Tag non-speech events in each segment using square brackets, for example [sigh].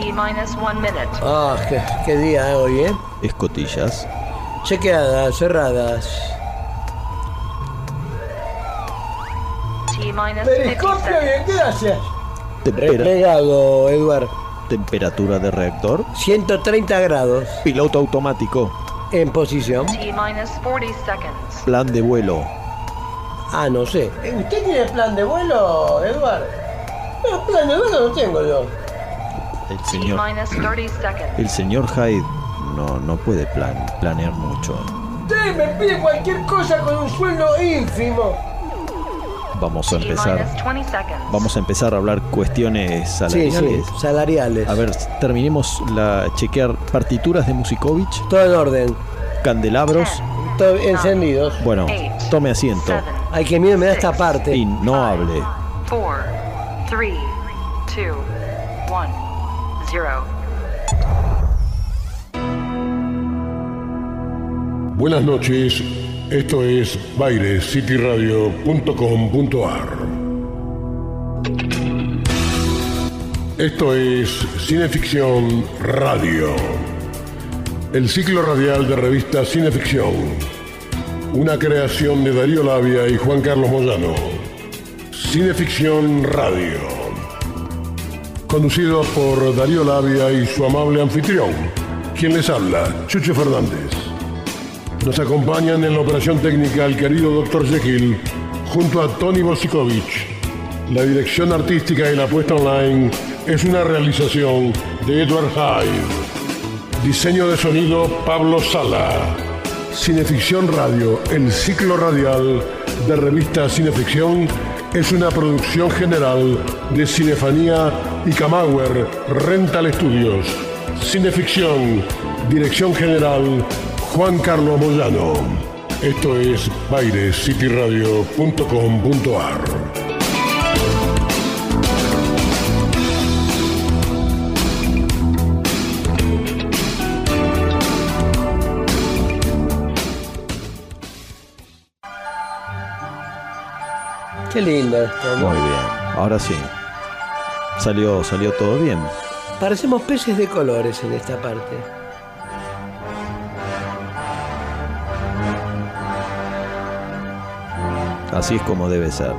T minus one minute. Ah, qué, qué día hoy, ¿eh? Escotillas. Chequeadas, cerradas. T minus 50 Periscopio, seconds. bien, gracias. Tempera- Replegado, Eduard. temperatura de reactor. 130 grados Piloto automático. en posición. T minus 40 seconds. Plan de vuelo. Ah, no sé. ¿Usted tiene plan de vuelo, Eduard? No, plan de vuelo no tengo yo. El señor, minus 30 seconds. el señor Hyde no, no puede plan, planear mucho. Usted me pide cualquier cosa con un sueldo ínfimo. Vamos a empezar. minus 20 seconds. Vamos a empezar a hablar cuestiones Sí, salariales. sí, salariales. A ver, terminemos la chequear partituras de Musikovich, Todo en orden. candelabros. Todo encendidos. Bueno, tome asiento Ay, que miedo me da esta parte. y no hable. 4, 3, 2, 1, 0. Buenas noches, esto es bairescityradio.com.ar. Esto es Cineficción Radio, el ciclo radial de revista Cineficción, una creación de Darío Labia y Juan Carlos Moyano. Cineficción Radio, conducido por Darío Labia y su amable anfitrión, quien les habla, Chucho Fernández. Nos acompañan en la operación técnica el querido Dr. Jekyll junto a Tony Bosikovich. La dirección artística y la puesta online es una realización de Edward Hyde. Diseño de sonido Pablo Sala. Cineficción Radio, el ciclo radial de revista Cineficción, es una producción general de Cinefanía y Camauer Rental Studios. Cineficción, dirección general Juan Carlos Moyano. Esto es bairescityradio.com.ar. Qué lindo esto, ¿no? Muy bien. Ahora sí. Salió, salió todo bien. Parecemos peces de colores en esta parte. Así es como debe ser.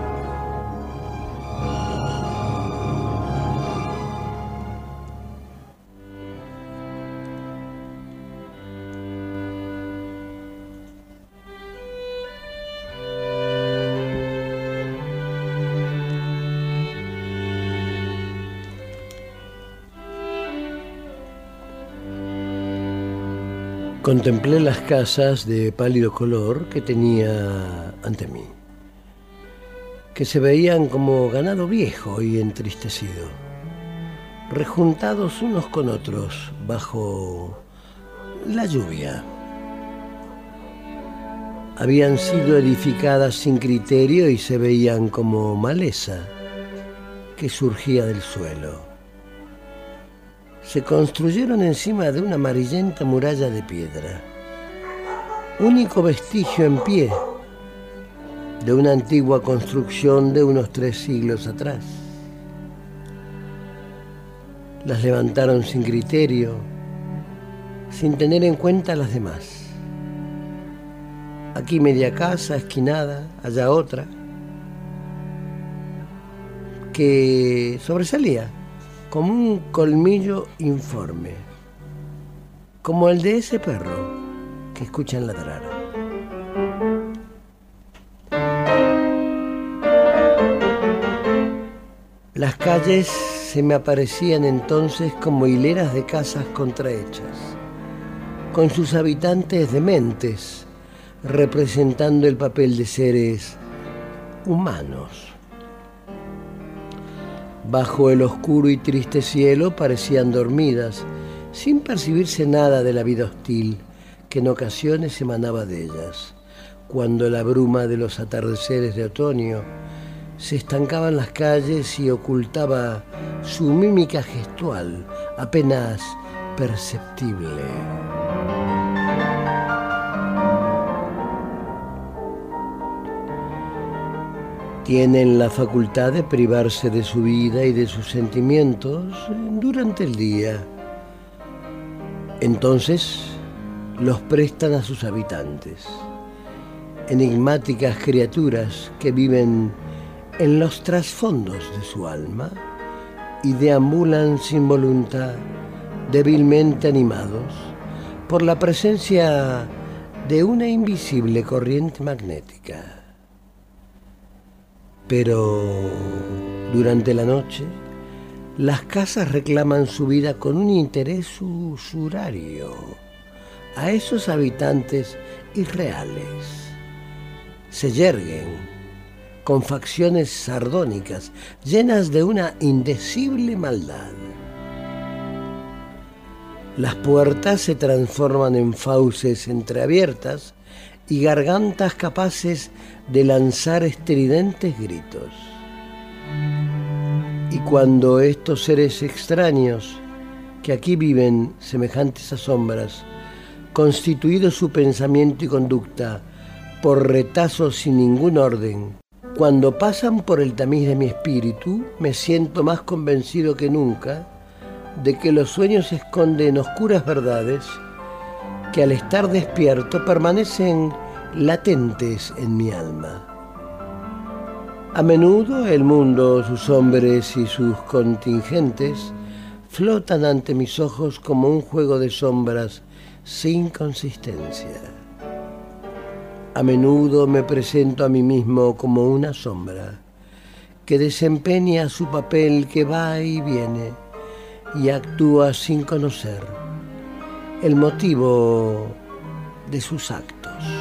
Contemplé las casas de pálido color que tenía ante mí, que se veían como ganado viejo y entristecido, rejuntados unos con otros bajo la lluvia. Habían sido edificadas sin criterio y se veían como maleza que surgía del suelo se construyeron encima de una amarillenta muralla de piedra. Único vestigio en pie de una antigua construcción de unos tres siglos atrás. Las levantaron sin criterio, sin tener en cuenta las demás. Aquí media casa, esquinada, allá otra, que sobresalía como un colmillo informe, como el de ese perro que escuchan ladrar. Las calles se me aparecían entonces como hileras de casas contrahechas, con sus habitantes dementes, representando el papel de seres humanos. Bajo el oscuro y triste cielo parecían dormidas, sin percibirse nada de la vida hostil que en ocasiones emanaba de ellas, cuando la bruma de los atardeceres de otoño se estancaba en las calles y ocultaba su mímica gestual, apenas perceptible. Tienen la facultad de privarse de su vida y de sus sentimientos durante el día. Entonces los prestan a sus habitantes, enigmáticas criaturas que viven en los trasfondos de su alma y deambulan sin voluntad, débilmente animados por la presencia de una invisible corriente magnética. Pero durante la noche, las casas reclaman su vida con un interés usurario a esos habitantes irreales. Se yerguen con facciones sardónicas, llenas de una indecible maldad. Las puertas se transforman en fauces entreabiertas y gargantas capaces de lanzar estridentes gritos. Y cuando estos seres extraños que aquí viven semejantes a sombras, constituido su pensamiento y conducta por retazos sin ningún orden, cuando pasan por el tamiz de mi espíritu, me siento más convencido que nunca de que los sueños esconden oscuras verdades que al estar despierto permanecen latentes en mi alma. A menudo el mundo, sus hombres y sus contingentes flotan ante mis ojos como un juego de sombras sin consistencia. A menudo me presento a mí mismo como una sombra que desempeña su papel que va y viene y actúa sin conocer el motivo de sus actos.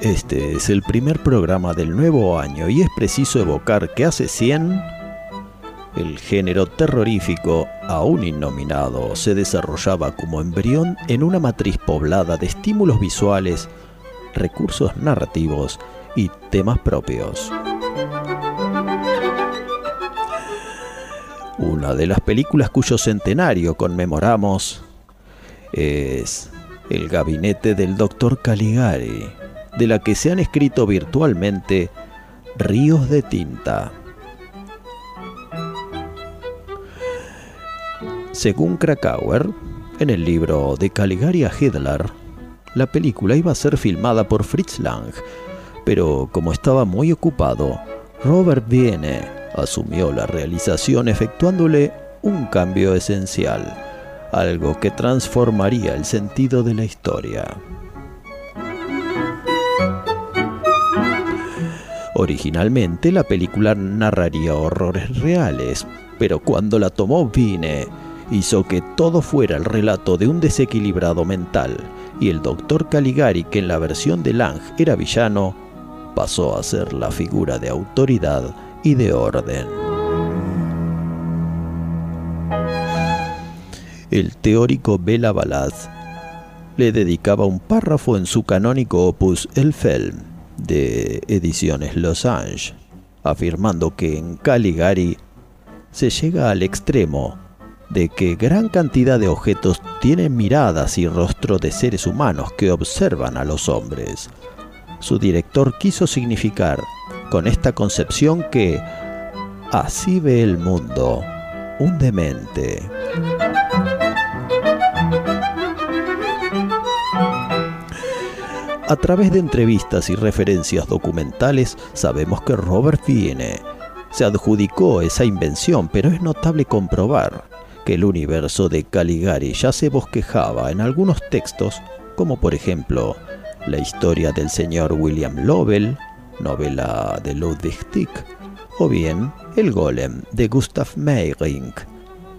Este es el primer programa del nuevo año y es preciso evocar que hace 100 el género terrorífico, aún innominado, se desarrollaba como embrión en una matriz poblada de estímulos visuales, recursos narrativos y temas propios. Una de las películas cuyo centenario conmemoramos es El gabinete del Dr. Caligari, de la que se han escrito virtualmente ríos de tinta. Según Krakauer, en el libro de Caligari a Hitler, la película iba a ser filmada por Fritz Lang, pero como estaba muy ocupado, Robert Viene asumió la realización efectuándole un cambio esencial, algo que transformaría el sentido de la historia. Originalmente la película narraría horrores reales, pero cuando la tomó Vine, hizo que todo fuera el relato de un desequilibrado mental, y el doctor Caligari, que en la versión de Lang era villano, pasó a ser la figura de autoridad y de orden. El teórico Bela Balaz le dedicaba un párrafo en su canónico opus El Film de Ediciones Los Angeles, afirmando que en Caligari se llega al extremo de que gran cantidad de objetos tienen miradas y rostro de seres humanos que observan a los hombres. Su director quiso significar con esta concepción que así ve el mundo un demente. A través de entrevistas y referencias documentales sabemos que Robert Fiene se adjudicó esa invención, pero es notable comprobar que el universo de Caligari ya se bosquejaba en algunos textos, como por ejemplo la historia del señor William Lovell, novela de Ludwig Tieck, o bien El Golem de Gustav Meyrink,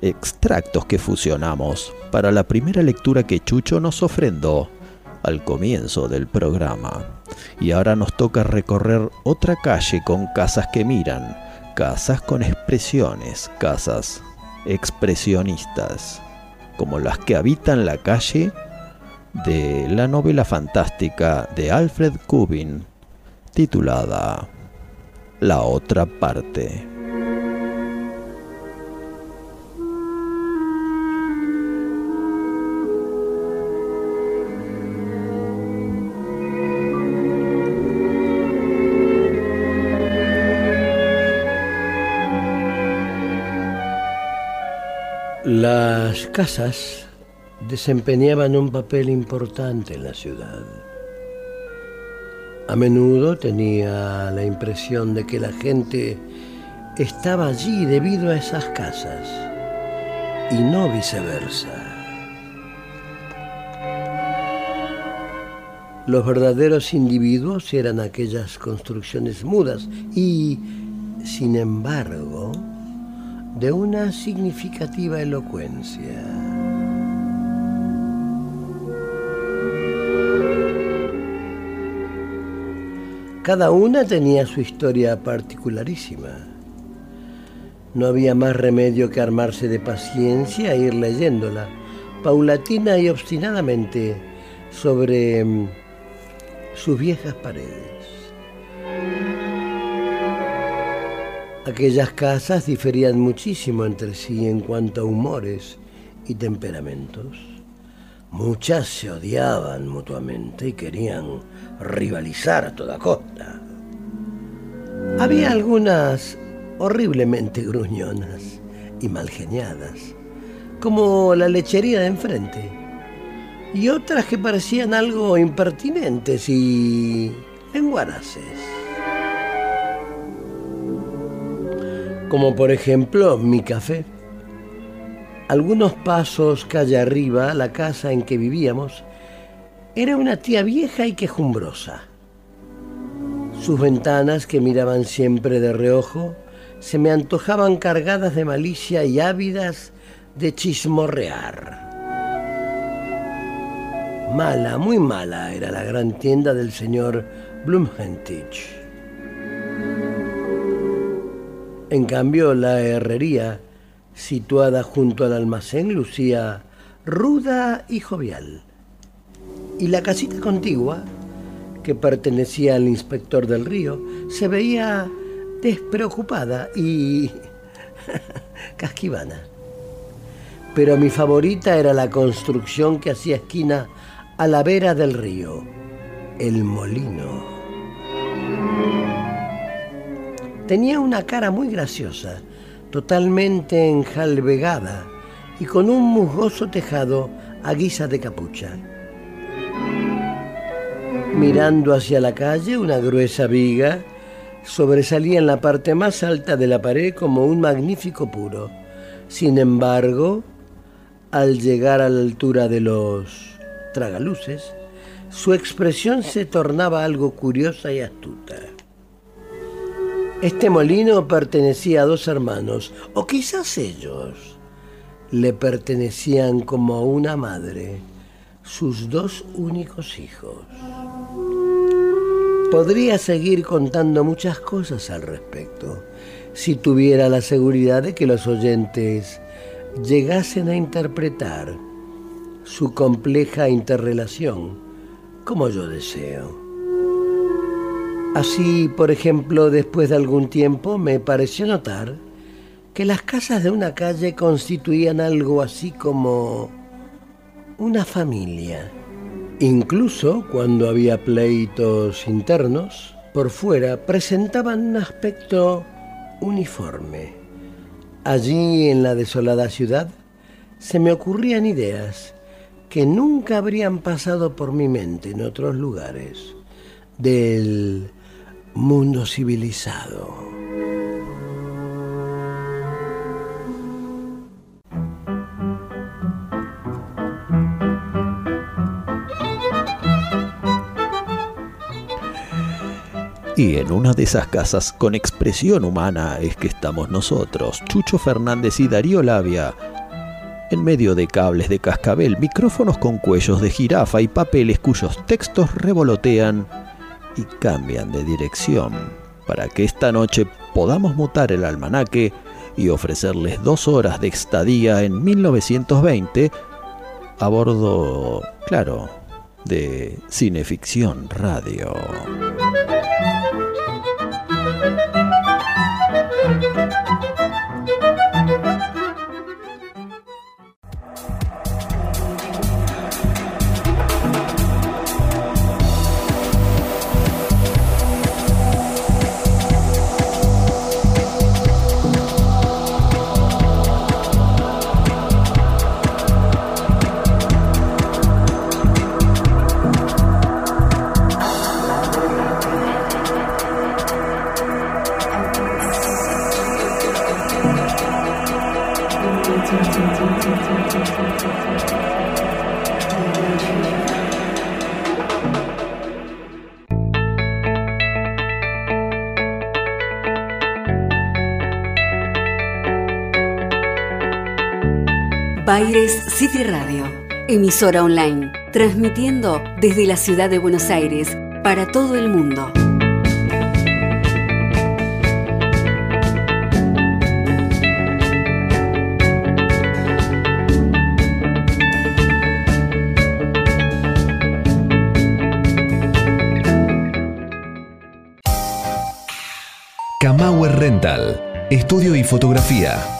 extractos que fusionamos para la primera lectura que Chucho nos ofrendó al comienzo del programa. Y ahora nos toca recorrer otra calle con casas que miran, casas con expresiones, casas expresionistas, como las que habitan la calle de la novela fantástica de Alfred Kubin, titulada la otra parte. Las casas desempeñaban un papel importante en la ciudad. A menudo tenía la impresión de que la gente estaba allí debido a esas casas y no viceversa. Los verdaderos individuos eran aquellas construcciones mudas y, sin embargo, de una significativa elocuencia. Cada una tenía su historia particularísima. No había más remedio que armarse de paciencia e ir leyéndola, paulatina y obstinadamente, sobre mm, sus viejas paredes. Aquellas casas diferían muchísimo entre sí en cuanto a humores y temperamentos. Muchas se odiaban mutuamente y querían rivalizar a toda costa. Había algunas horriblemente gruñonas y malgeniadas, como la lechería de enfrente, y otras que parecían algo impertinentes y lenguaraces. Como por ejemplo mi café. Algunos pasos calle arriba, la casa en que vivíamos, era una tía vieja y quejumbrosa. Sus ventanas, que miraban siempre de reojo, se me antojaban cargadas de malicia y ávidas de chismorrear. Mala, muy mala era la gran tienda del señor Blumhentich. En cambio, la herrería, situada junto al almacén, lucía ruda y jovial. Y la casita contigua, que pertenecía al inspector del río, se veía despreocupada y [laughs] casquivana. Pero mi favorita era la construcción que hacía esquina a la vera del río, el molino. Tenía una cara muy graciosa, totalmente enjalbegada y con un musgoso tejado a guisa de capucha. Mirando hacia la calle, una gruesa viga sobresalía en la parte más alta de la pared como un magnífico puro. Sin embargo, al llegar a la altura de los tragaluces, su expresión se tornaba algo curiosa y astuta. Este molino pertenecía a dos hermanos, o quizás ellos le pertenecían como a una madre, sus dos únicos hijos. Podría seguir contando muchas cosas al respecto, si tuviera la seguridad de que los oyentes llegasen a interpretar su compleja interrelación como yo deseo. Así, por ejemplo, después de algún tiempo me pareció notar que las casas de una calle constituían algo así como una familia. Incluso cuando había pleitos internos, por fuera presentaban un aspecto uniforme. Allí, en la desolada ciudad, se me ocurrían ideas que nunca habrían pasado por mi mente en otros lugares. Del mundo civilizado. Y en una de esas casas con expresión humana es que estamos nosotros, Chucho Fernández y Darío Labia, en medio de cables de cascabel, micrófonos con cuellos de jirafa y papeles cuyos textos revolotean y cambian de dirección para que esta noche podamos mutar el almanaque y ofrecerles dos horas de estadía en 1920 a bordo, claro, de Cineficción Radio. Radio, emisora online, transmitiendo desde la ciudad de Buenos Aires para todo el mundo. Kamauer Rental, estudio y fotografía.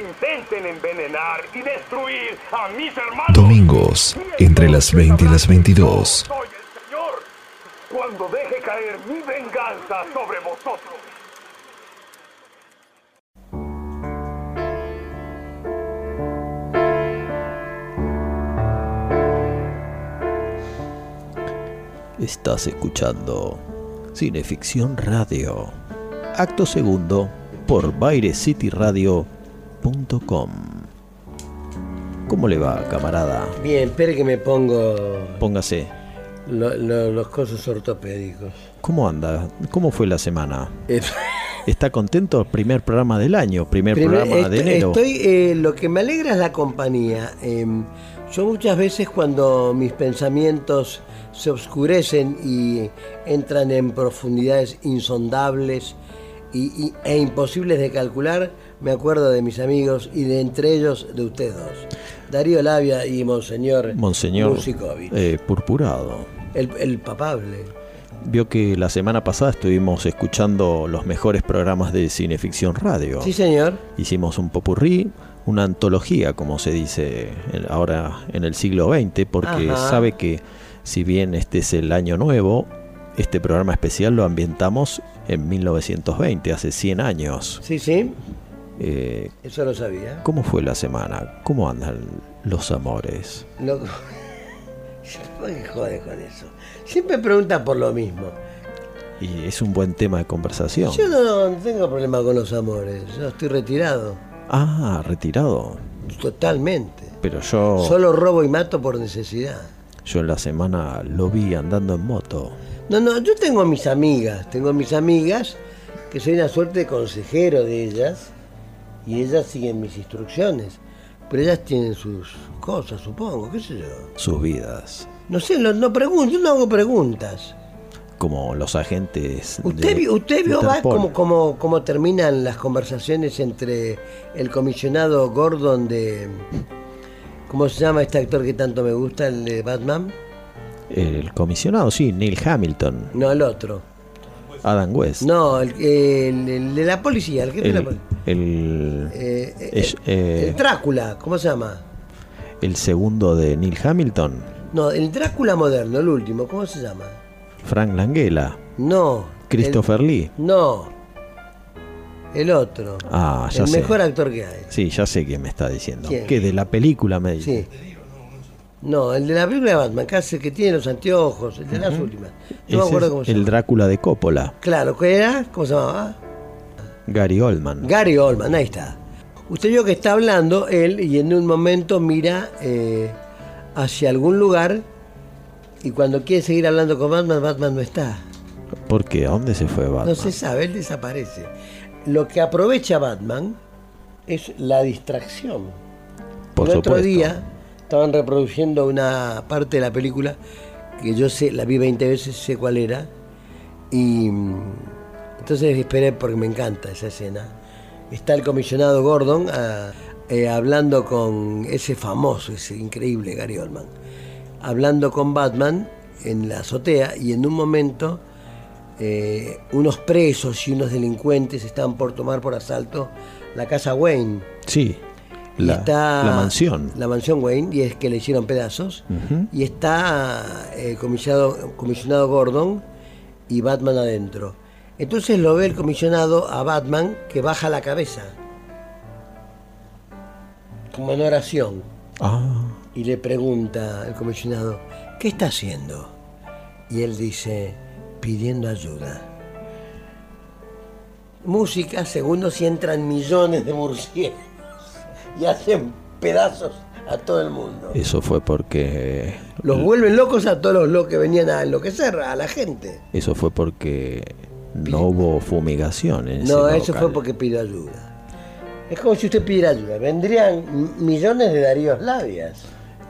Y destruir a mis hermanos. Domingos, entre las 20 y las 22. Soy el Señor cuando deje caer mi venganza sobre vosotros. Estás escuchando Cineficción Radio. Acto segundo por BaireCityRadio.com. ¿Cómo le va, camarada? Bien, espere que me pongo Póngase. lo- lo- los cosos ortopédicos. ¿Cómo anda? ¿Cómo fue la semana? ¿Está contento? Primer programa del año, primer Primer- programa de enero. Estoy, eh, lo que me alegra es la compañía. Em, yo muchas veces cuando mis pensamientos se oscurecen y entran en profundidades insondables y- y- e imposibles de calcular, me acuerdo de mis amigos y de entre ellos de ustedes dos. Darío Labia y Monseñor, Monseñor eh, Purpurado. el, el papable. Vio que la semana pasada estuvimos escuchando los mejores programas de Cineficción Radio. Sí, señor. Hicimos un popurrí, una antología, como se dice ahora en el siglo XX, porque Ajá. sabe que si bien este es el año nuevo, este programa especial lo ambientamos en 1920, hace 100 años. Sí, sí. Eh, Eso lo sabía. ¿Cómo fue la semana? ¿Cómo andan los amores? Lo... [laughs] ¿Por qué jode con eso? Siempre pregunta por lo mismo. Y es un buen tema de conversación. Yo no, no tengo problema con los amores. Yo estoy retirado. Ah, retirado. Totalmente. Pero yo, Solo robo y mato por necesidad. yo en la semana lo vi andando en moto. No, no, yo tengo mis amigas. Tengo mis amigas que soy una suerte de consejero de ellas. Y ellas siguen mis instrucciones. Pero ellas tienen sus cosas, supongo, qué sé yo. Sus vidas. No sé, no, no pregunto, yo no hago preguntas. Como los agentes. ¿Usted, de usted vio cómo, cómo- cómo terminan las conversaciones entre el comisionado Gordon de... ¿Cómo se llama este actor que tanto me gusta, el de Batman? El comisionado, sí, Neil Hamilton, No, el otro. Adam West. No, el, el- el de la policía, el jefe de la policía. el, Eh, eh, eh, el Drácula, ¿cómo se llama? el segundo de Neil Hamilton, No, el Drácula moderno, el último, ¿cómo se llama? Frank Langella, No. Christopher Lee. no. El otro. Ah, ya el sé. mejor actor que hay. Sí, ya sé quién me está diciendo. ¿Quién? Que de la película me dice. Sí. No, el de la película de Batman, que hace que tiene los anteojos, el de las últimas. No me acuerdo cómo se el llama. Drácula de Coppola, Claro, ¿qué era? ¿Cómo se llamaba? Gary Oldman. Gary Oldman, ahí está. Usted vio que está hablando él y en un momento mira eh, hacia algún lugar y cuando quiere seguir hablando con Batman, Batman no está. ¿Por qué? ¿A dónde se fue Batman? No se sabe, él desaparece. Lo que aprovecha Batman es la distracción. Por el otro día estaban reproduciendo una parte de la película que yo sé, la vi 20 veces, sé cuál era. Y mm, entonces esperé porque me encanta esa escena. Está el comisionado Gordon ah, eh, hablando con ese famoso, ese increíble Gary Oldman, hablando con Batman en la azotea y en un momento eh, unos presos y unos delincuentes estaban por tomar por asalto la casa Wayne. Sí, La, está la mansión. La mansión Wayne, y es que le hicieron pedazos. Y está el comisionado, comisionado Gordon y Batman adentro. Entonces lo ve el comisionado a Batman que baja la cabeza. Como en oración. Ah, Y le pregunta el comisionado, ¿qué está haciendo? Y él dice, pidiendo ayuda. Música, segundos y entran millones de murciélagos y hacen pedazos a todo el mundo. eso fue porque. Los vuelven locos a todos los que venían a enloquecer a la gente. Eso fue porque no hubo fumigación en ese No, eso local. fue porque pidió ayuda. Es como si usted pidiera ayuda. Vendrían millones de Daríos Labias.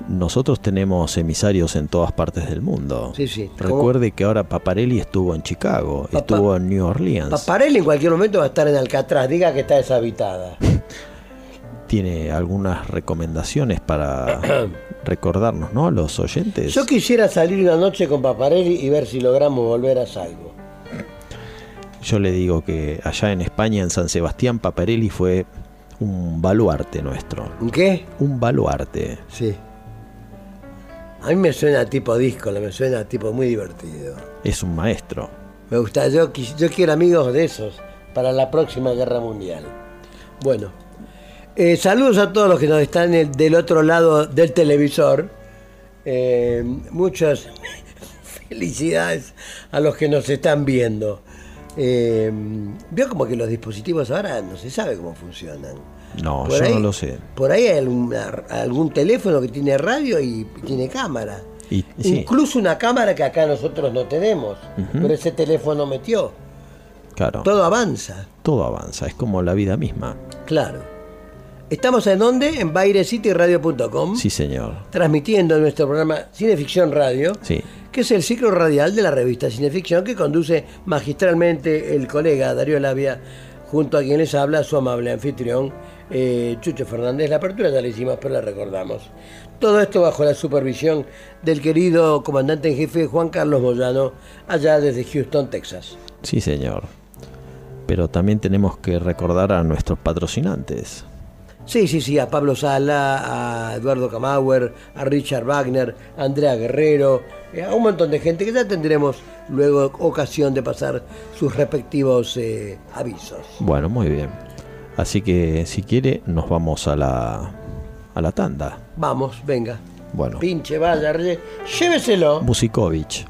Nosotros tenemos emisarios en todas partes del mundo. Sí, sí. ¿Cómo? Recuerde que ahora Paparelli estuvo en Chicago, Papa- estuvo en New Orleans. Paparelli en cualquier momento va a estar en Alcatraz. Diga que está deshabitada. [laughs] Tiene algunas recomendaciones para [coughs] recordarnos, ¿no? Los oyentes. Yo quisiera salir una noche con Paparelli y ver si logramos volver a salvo. Yo le digo que allá en España, en San Sebastián, Paparelli fue un baluarte nuestro. ¿Qué? Un baluarte. Sí. A mí me suena tipo disco, me suena tipo muy divertido. Es un maestro. Me gusta, yo quiero amigos de esos para la próxima guerra mundial. Bueno, eh, saludos a todos los que nos están en- del otro lado del televisor. Eh, muchas [laughs] felicidades a los que nos están viendo. Eh, veo como que los dispositivos ahora no se sabe cómo funcionan. No, Por yo ahí- no lo sé. Por ahí hay alguna- algún teléfono que tiene radio y tiene cámara. Y, sí, Incluso una cámara que acá nosotros no tenemos, pero ese teléfono metió. claro. Todo avanza, Todo avanza, es como la vida misma. claro. ¿Estamos en dónde? En bairecityradio.com, Sí, señor. transmitiendo nuestro programa Cineficción Radio, Sí. que es el ciclo radial de la revista Cineficción que conduce magistralmente el colega Darío Labia, junto a quien les habla su amable anfitrión eh, Chucho Fernández. La apertura ya la hicimos, pero la recordamos. Todo esto bajo la supervisión del querido comandante en jefe Juan Carlos Moyano, allá desde Houston, Texas. Sí, señor. Pero también tenemos que recordar a nuestros patrocinantes. Sí, sí, sí, a Pablo Sala, a Eduardo Camauer, a Richard Wagner, a Andrea Guerrero, eh, a un montón de gente que ya tendremos luego ocasión de pasar sus respectivos eh, avisos. Bueno, muy bien. Así que si quiere, nos vamos a la, a la tanda. Vamos, venga. Bueno, Pinche, vaya, lléveselo. Musikovich.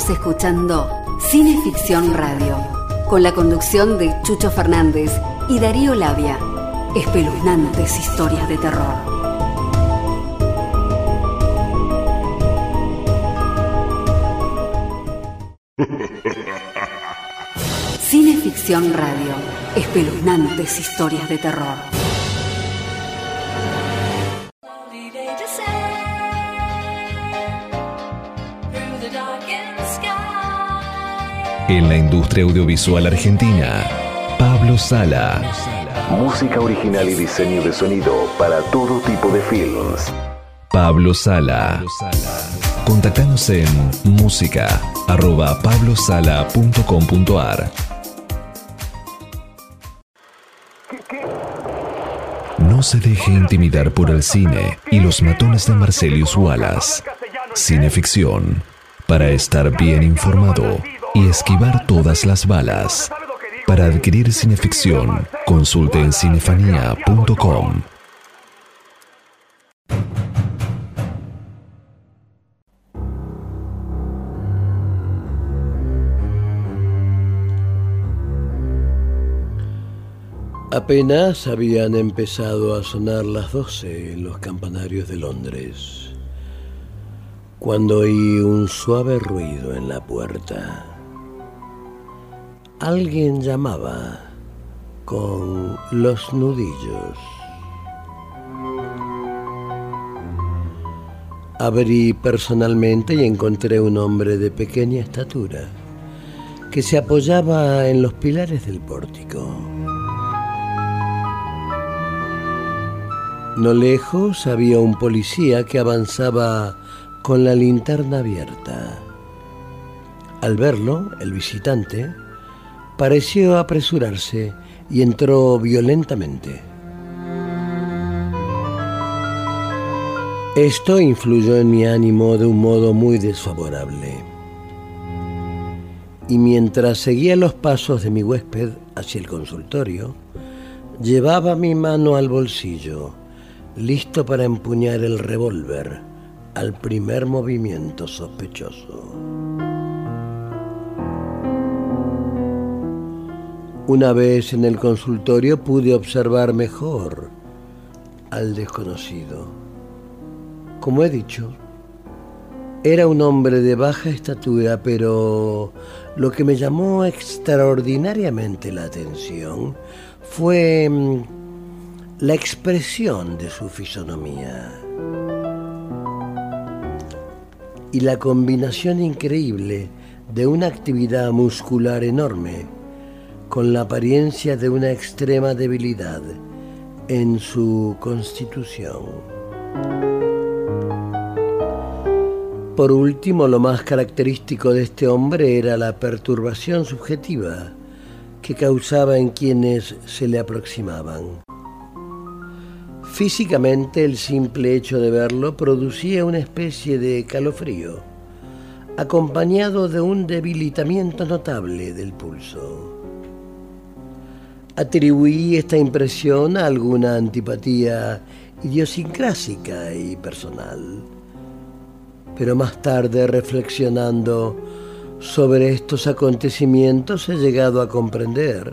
Estamos escuchando Cineficción Radio, con la conducción de Chucho Fernández y Darío Labia. Espeluznantes historias de terror. [laughs] Cineficción Radio. Espeluznantes historias de terror. En la industria audiovisual argentina, Pablo Sala. Música original y diseño de sonido para todo tipo de films. Pablo Sala. Contactanos en música arroba pablosala.com.ar. No se deje intimidar por el cine y los matones de Marcelius Wallace. Cineficción. Para estar bien informado y esquivar todas las balas. Para adquirir cineficción, consulte en cinefanía.com. Apenas habían empezado a sonar las doce en los campanarios de Londres, cuando oí un suave ruido en la puerta. Alguien llamaba con los nudillos. Abrí personalmente y encontré un hombre de pequeña estatura que se apoyaba en los pilares del pórtico. No lejos había un policía que avanzaba con la linterna abierta. Al verlo, el visitante pareció apresurarse y entró violentamente. Esto influyó en mi ánimo de un modo muy desfavorable. Y mientras seguía los pasos de mi huésped hacia el consultorio, llevaba mi mano al bolsillo listo para empuñar el revólver al primer movimiento sospechoso. Una vez en el consultorio pude observar mejor al desconocido. Como he dicho, era un hombre de baja estatura, pero lo que me llamó extraordinariamente la atención fue mm, la expresión de su fisonomía y la combinación increíble de una actividad muscular enorme con la apariencia de una extrema debilidad en su constitución. Por último, lo más característico de este hombre era la perturbación subjetiva que causaba en quienes se le aproximaban. Físicamente el simple hecho de verlo producía una especie de calofrío, acompañado de un debilitamiento notable del pulso. Atribuí esta impresión a alguna antipatía idiosincrásica y personal. Pero más tarde, reflexionando sobre estos acontecimientos, he llegado a comprender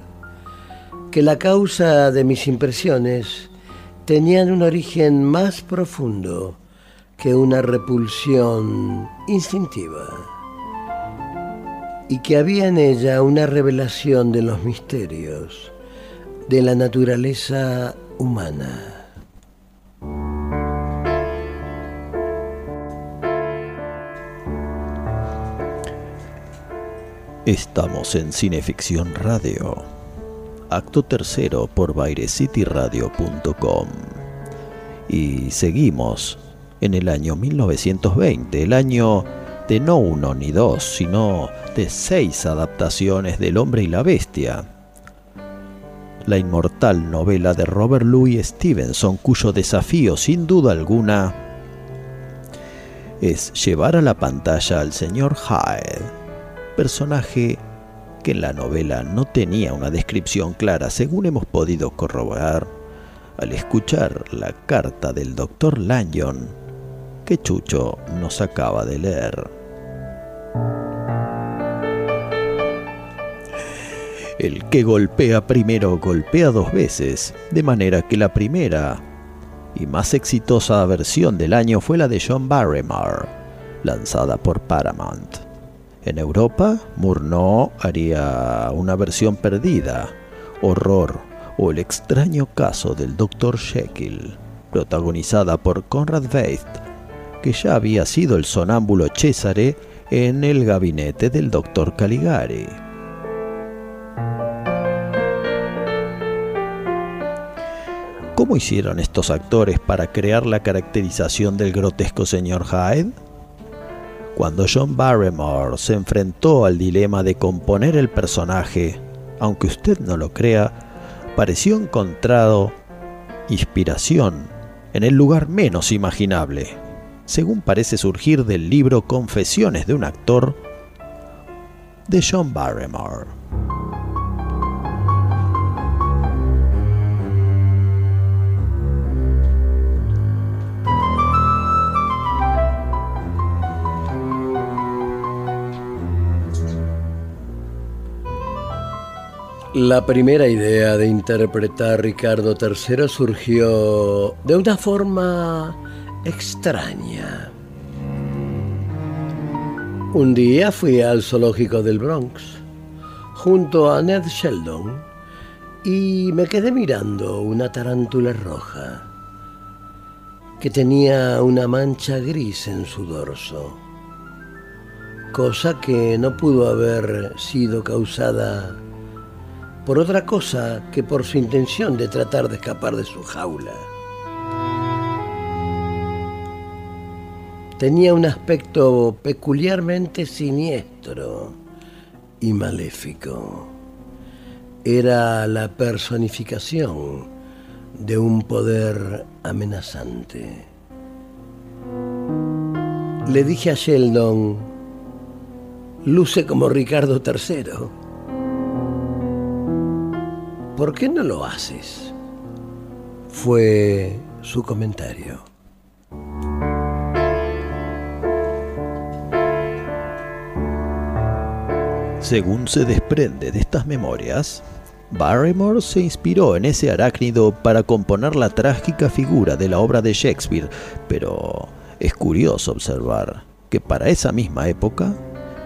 que la causa de mis impresiones tenían un origen más profundo que una repulsión instintiva y que había en ella una revelación de los misterios de la naturaleza humana. Estamos en Cineficción Radio acto tercero por BaireCityRadio.com. Y seguimos en el año 1920, el año de no uno ni dos, sino de seis adaptaciones del hombre y la bestia. La inmortal novela de Robert Louis Stevenson, cuyo desafío sin duda alguna es llevar a la pantalla al señor Hyde, personaje que en la novela no tenía una descripción clara, según hemos podido corroborar al escuchar la carta del doctor Lanyon que Chucho nos acaba de leer. El que golpea primero golpea dos veces, de manera que la primera y más exitosa versión del año fue la de John Barrymore, lanzada por Paramount. En Europa, Murnau haría una versión perdida, Horror o El extraño caso del Dr. Jekyll, protagonizada por Conrad Veidt, que ya había sido el sonámbulo Cesare en el gabinete del Dr. Caligari. ¿Cómo hicieron estos actores para crear la caracterización del grotesco señor Hyde? Cuando John Barrymore se enfrentó al dilema de componer el personaje, aunque usted no lo crea, pareció encontrado inspiración en el lugar menos imaginable, según parece surgir del libro Confesiones de un actor de John Barrymore. La primera idea de interpretar Ricardo III surgió de una forma extraña. Un día fui al zoológico del Bronx junto a Ned Sheldon y me quedé mirando una tarántula roja que tenía una mancha gris en su dorso, cosa que no pudo haber sido causada por otra cosa que por su intención de tratar de escapar de su jaula. Tenía un aspecto peculiarmente siniestro y maléfico. Era la personificación de un poder amenazante. Le dije a Sheldon, luce como Ricardo III. ¿Por qué no lo haces? Fue su comentario. Según se desprende de estas memorias, Barrymore se inspiró en ese arácnido para componer la trágica figura de la obra de Shakespeare, pero es curioso observar que para esa misma época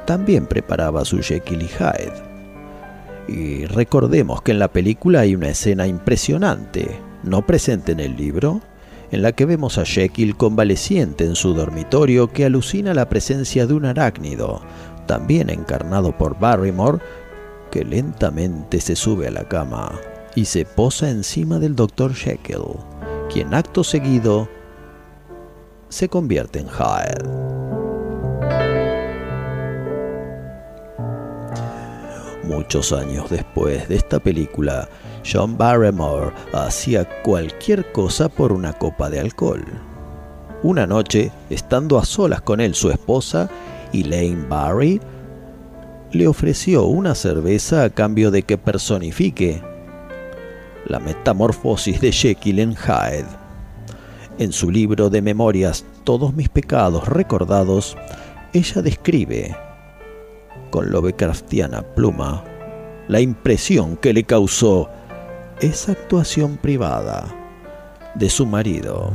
también preparaba su Jekyll y Hyde. Y recordemos que en la película hay una escena impresionante, no presente en el libro, en la que vemos a Jekyll convaleciente en su dormitorio que alucina la presencia de un arácnido, también encarnado por Barrymore, que lentamente se sube a la cama y se posa encima del Dr. Jekyll, quien acto seguido se convierte en Hyde. Muchos años después de esta película, John Barrymore hacía cualquier cosa por una copa de alcohol. Una noche, estando a solas con él su esposa, Elaine Barry, le ofreció una cerveza a cambio de que personifique la metamorfosis de Jekyll en Hyde. En su libro de memorias Todos mis pecados recordados, ella describe, con Lovecraftiana pluma, la impresión que le causó esa actuación privada de su marido.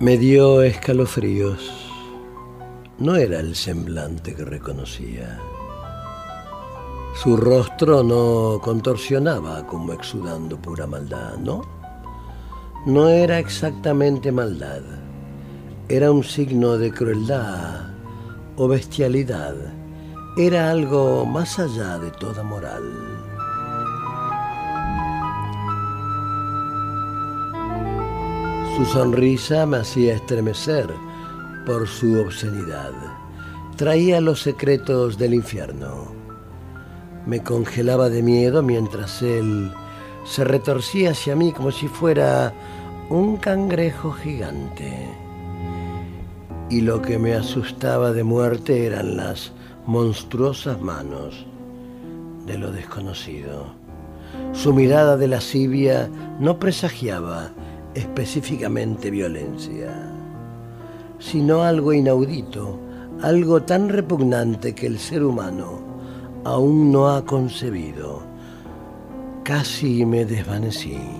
Me dio escalofríos. No era el semblante que reconocía. Su rostro no contorsionaba como exudando pura maldad, ¿no? No era exactamente maldad. Era un signo de crueldad o bestialidad. Era algo más allá de toda moral. Su sonrisa me hacía estremecer por su obscenidad. Traía los secretos del infierno. Me congelaba de miedo mientras él se retorcía hacia mí como si fuera un cangrejo gigante. Y lo que me asustaba de muerte eran las monstruosas manos de lo desconocido. Su mirada de lascivia no presagiaba específicamente violencia, sino algo inaudito, algo tan repugnante que el ser humano aún no ha concebido. Casi me desvanecí.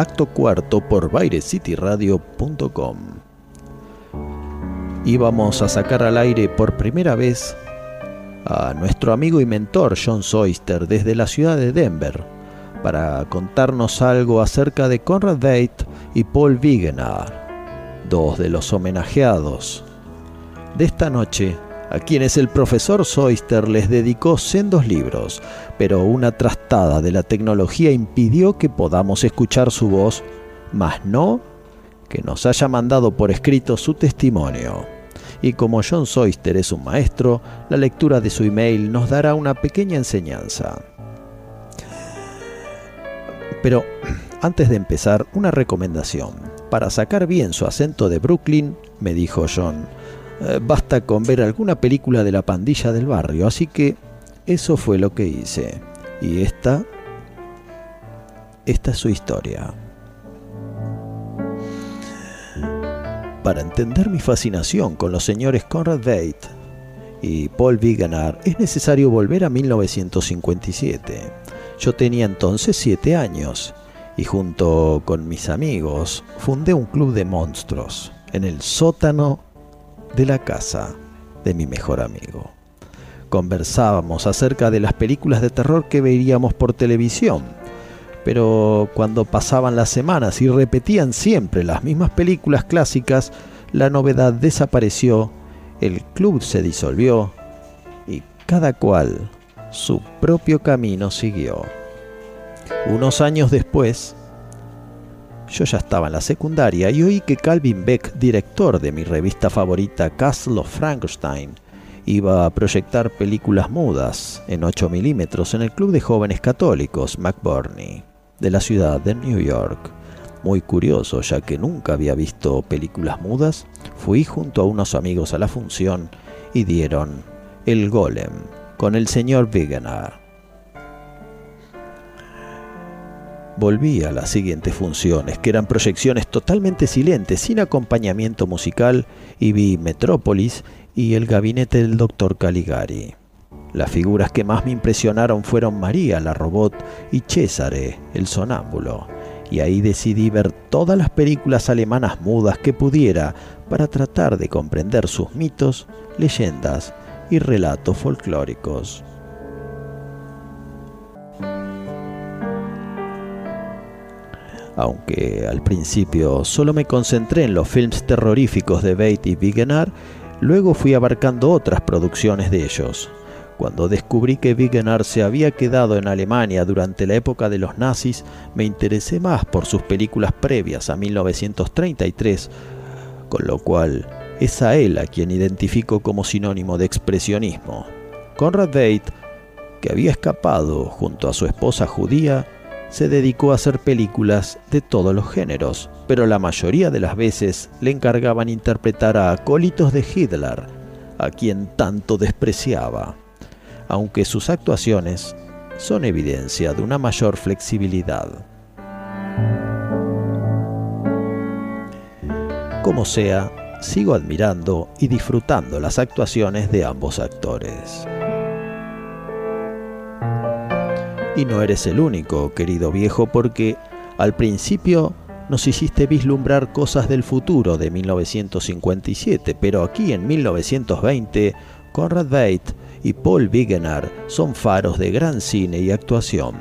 Acto cuarto por BaireCityRadio.com. Y vamos a sacar al aire por primera vez a nuestro amigo y mentor John Soyster desde la ciudad de Denver para contarnos algo acerca de Conrad Veidt y Paul Wegener, dos de los homenajeados de esta noche a quienes el profesor Soyster les dedicó sendos libros, pero una trastada de la tecnología impidió que podamos escuchar su voz, mas no que nos haya mandado por escrito su testimonio. Y como John Soyster es un maestro, la lectura de su email nos dará una pequeña enseñanza. Pero [clears throat] antes de empezar, una recomendación. Para sacar bien su acento de Brooklyn, me dijo John, basta con ver alguna película de la pandilla del barrio, así que eso fue lo que hice. Y esta, esta es su historia. Para entender mi fascinación con los señores Conrad Veidt y Paul Wegener es necesario volver a 1957. Yo tenía entonces 7 años y junto con mis amigos fundé un club de monstruos en el sótano de la casa de mi mejor amigo. Conversábamos acerca de las películas de terror que veíamos por televisión, pero cuando pasaban las semanas y repetían siempre las mismas películas clásicas, la novedad desapareció, el club se disolvió y cada cual su propio camino siguió. Unos años después, yo ya estaba en la secundaria y oí que Calvin Beck, director de mi revista favorita Castle of Frankenstein, iba a proyectar películas mudas en 8 milímetros en el Club de Jóvenes Católicos McBurney de la ciudad de New York. Muy curioso, ya que nunca había visto películas mudas, fui junto a unos amigos a la función y dieron El Golem con el señor Wegener. Volví a las siguientes funciones, que eran proyecciones totalmente silentes, sin acompañamiento musical, y vi Metrópolis y el gabinete del doctor Caligari. Las figuras que más me impresionaron fueron María, la robot, y Césare, el sonámbulo. Y ahí decidí ver todas las películas alemanas mudas que pudiera para tratar de comprender sus mitos, leyendas y relatos folclóricos. Aunque al principio solo me concentré en los films terroríficos de Beit y Wegener, luego fui abarcando otras producciones de ellos. Cuando descubrí que Wegener se había quedado en Alemania durante la época de los nazis, me interesé más por sus películas previas a 1933, con lo cual es a él a quien identifico como sinónimo de expresionismo. Conrad Veidt, que había escapado junto a su esposa judía, se dedicó a hacer películas de todos los géneros, pero la mayoría de las veces le encargaban interpretar a acólitos de Hitler, a quien tanto despreciaba, aunque sus actuaciones son evidencia de una mayor flexibilidad. Como sea, sigo admirando y disfrutando las actuaciones de ambos actores. Y no eres el único, querido viejo, porque al principio nos hiciste vislumbrar cosas del futuro de 1957, pero aquí en 1920, Conrad Veidt y Paul Wegener son faros de gran cine y actuación.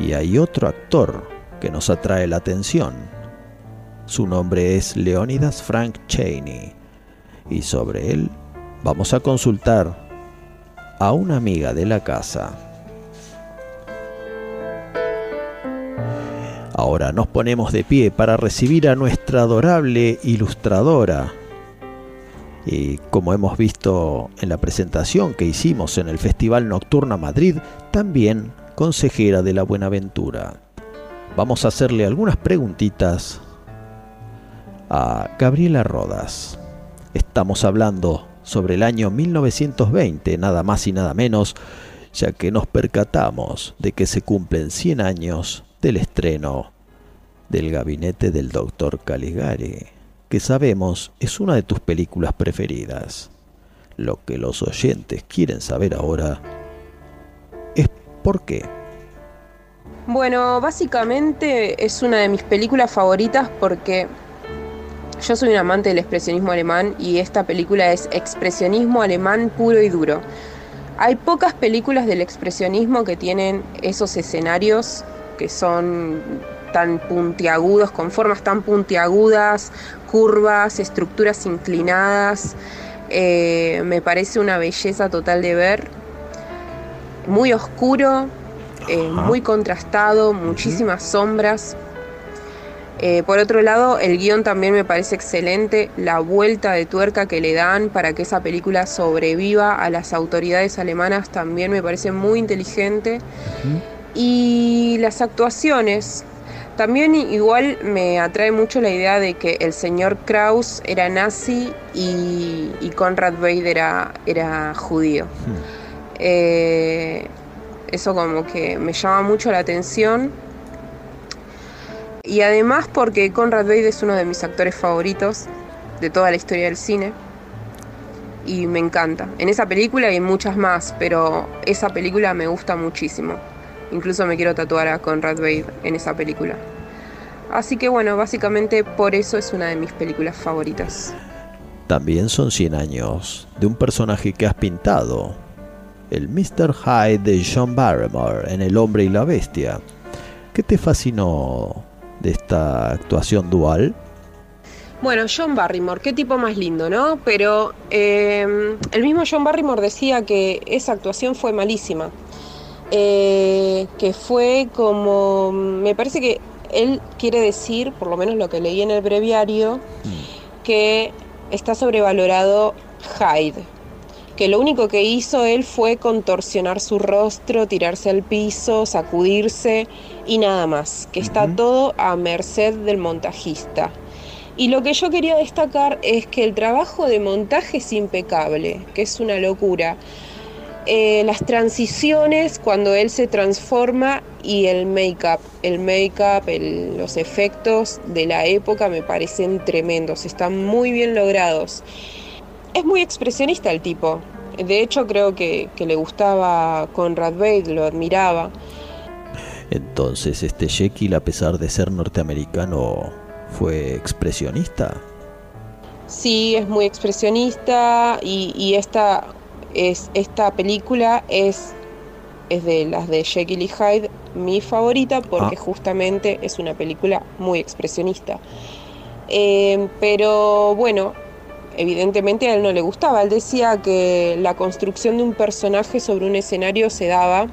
Y hay otro actor que nos atrae la atención. Su nombre es Leonidas Frank Cheney, y sobre él Vamos a consultar a una amiga de la casa. Ahora nos ponemos de pie para recibir a nuestra adorable ilustradora. Y como hemos visto en la presentación que hicimos en el Festival Nocturna Madrid, también consejera de la Buenaventura. Vamos a hacerle algunas preguntitas a Gabriela Rodas. Estamos hablando sobre el año 1920, nada más y nada menos, ya que nos percatamos de que se cumplen 100 años del estreno del gabinete del doctor Caligari, que sabemos es una de tus películas preferidas. Lo que los oyentes quieren saber ahora es por qué. Bueno, básicamente es una de mis películas favoritas porque yo soy un amante del expresionismo alemán y esta película es expresionismo alemán puro y duro. Hay pocas películas del expresionismo que tienen esos escenarios que son tan puntiagudos, con formas tan puntiagudas, curvas, estructuras inclinadas. Eh, me parece una belleza total de ver. Muy oscuro, eh, muy contrastado, muchísimas sombras. Eh, por otro lado, el guion también me parece excelente, la vuelta de tuerca que le dan para que esa película sobreviva a las autoridades alemanas también me parece muy inteligente. Y las actuaciones, también igual me atrae mucho la idea de que el señor Kraus era nazi y, Conrad Veidt era, era judío. Eh, eso como que me llama mucho la atención y además porque Conrad Veidt es uno de mis actores favoritos de toda la historia del cine. Y me encanta. En esa película y en muchas más, pero esa película me gusta muchísimo. Incluso me quiero tatuar a Conrad Veidt en esa película. Así que bueno, básicamente por eso es una de mis películas favoritas. También son 100 años de un personaje que has pintado, el Mr. Hyde de John Barrymore en El hombre y la bestia. ¿Qué te fascinó de esta actuación dual? Bueno, John Barrymore, qué tipo más lindo, ¿no? Pero em, el mismo John Barrymore decía que esa actuación fue malísima. Eh, que fue como, me parece que él quiere decir, por lo menos lo que leí en el breviario, mm. que está sobrevalorado Hyde, que lo único que hizo él fue contorsionar su rostro, tirarse al piso, sacudirse y nada más, que está todo a merced del montajista. Y lo que yo quería destacar es que el trabajo de montaje es impecable, que es una locura. Eh, las transiciones cuando él se transforma y el make-up, el make-up, los efectos de la época me parecen tremendos, están muy bien logrados. Es muy expresionista el tipo. De hecho, creo que, le gustaba Conrad Veidt, lo admiraba. Entonces, este Jekyll, a pesar de ser norteamericano, fue expresionista. Sí, es muy expresionista y, esta, es, esta película es, es de las de Jekyll y Hyde mi favorita porque ah. justamente es una película muy expresionista. Eh, pero bueno, evidentemente a él no le gustaba. Él decía que la construcción de un personaje sobre un escenario se daba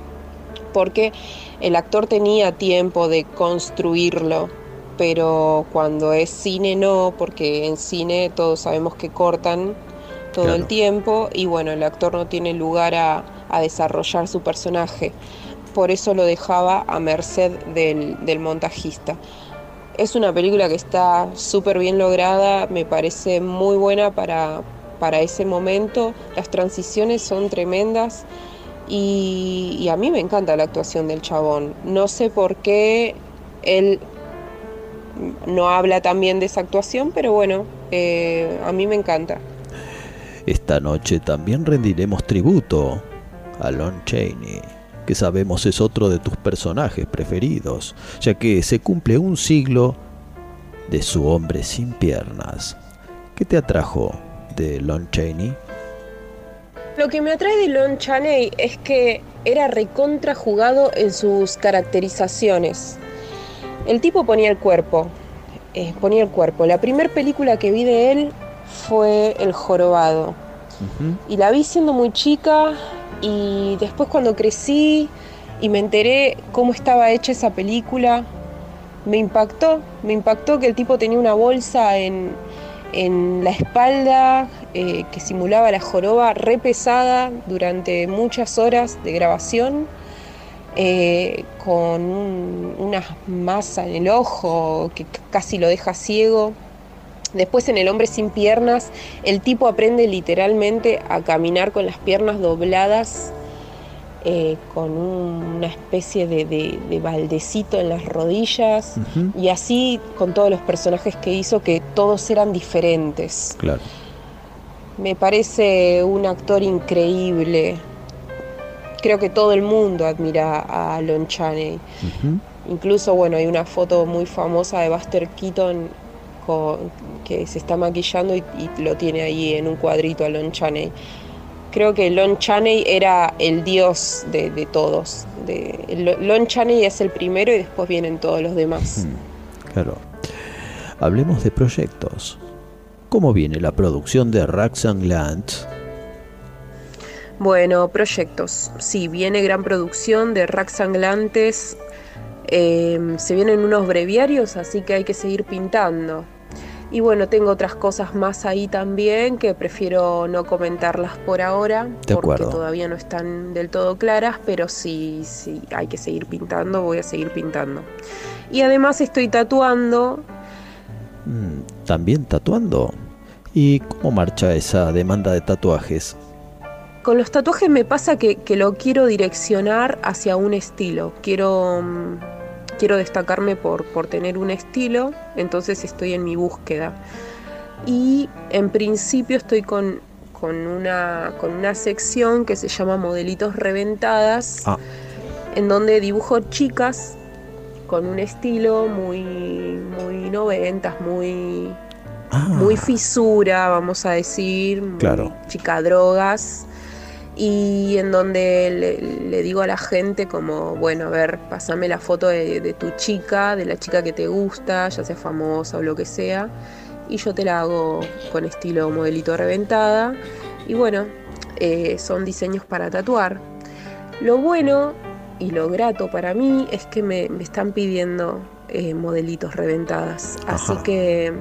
porque el actor tenía tiempo de construirlo, pero cuando es cine no, porque en cine todos sabemos que cortan todo el tiempo y bueno, el actor no tiene lugar a, desarrollar su personaje. Por eso lo dejaba a merced del montajista. Es una película que está súper bien lograda, me parece muy buena para, para ese momento. Las transiciones son tremendas y, a mí me encanta la actuación del chabón. No sé por qué él no habla también de esa actuación, pero bueno, eh, a mí me encanta. Esta noche también rendiremos tributo a Lon Chaney que sabemos es otro de tus personajes preferidos, ya que se cumple un siglo de su hombre sin piernas. ¿Qué te atrajo de Lon Chaney? Lo que me atrae de Lon Chaney es que era recontra jugado en sus caracterizaciones. El tipo ponía el cuerpo, eh, ponía el cuerpo. La primera película que vi de él fue El Jorobado. Y la vi siendo muy chica y después cuando crecí y me enteré cómo estaba hecha esa película, me impactó, me impactó que el tipo tenía una bolsa en, en la espalda eh, que simulaba la joroba re pesada durante muchas horas de grabación, eh, con una masa en el ojo que casi lo deja ciego. Después en El hombre sin piernas, el tipo aprende literalmente a caminar con las piernas dobladas, eh, con una especie de, baldecito en las rodillas, y así con todos los personajes que hizo, que todos eran diferentes. Claro. Me parece un actor increíble. Creo que todo el mundo admira a Lon Chaney. Incluso, bueno, hay una foto muy famosa de Buster Keaton que se está maquillando y, lo tiene ahí en un cuadrito a Lon Chaney. Creo que Lon Chaney era el dios de, todos. De, Lon Chaney es el primero y después vienen todos los demás. Claro. Hablemos de proyectos. ¿Cómo viene la producción de Raxan Land? Bueno, proyectos. Sí, viene gran producción de Raxanglantes. Eh, se vienen unos breviarios, así que hay que seguir pintando. Y bueno, tengo otras cosas más ahí también que prefiero no comentarlas por ahora, porque todavía no están del todo claras, pero sí, sí, hay que seguir pintando, voy a seguir pintando. Y además estoy tatuando. Mm, ¿También tatuando? ¿Y cómo marcha esa demanda de tatuajes? Con los tatuajes me pasa que, que lo quiero direccionar hacia un estilo. Quiero mm, quiero destacarme por, por tener un estilo, entonces estoy en mi búsqueda. Y en principio estoy con, con, una, con una sección que se llama Modelitos Reventadas, ah. en donde dibujo chicas con un estilo muy, muy noventas, muy, ah. muy fisura, vamos a decir, claro. chica drogas y en donde le, digo a la gente como, bueno, a ver, pásame la foto de, tu chica, de la chica que te gusta, ya sea famosa o lo que sea, y yo te la hago con estilo modelito reventada. Y bueno, eh, son diseños para tatuar. Lo bueno y lo grato para mí es que me, están pidiendo eh, modelitos reventadas, así que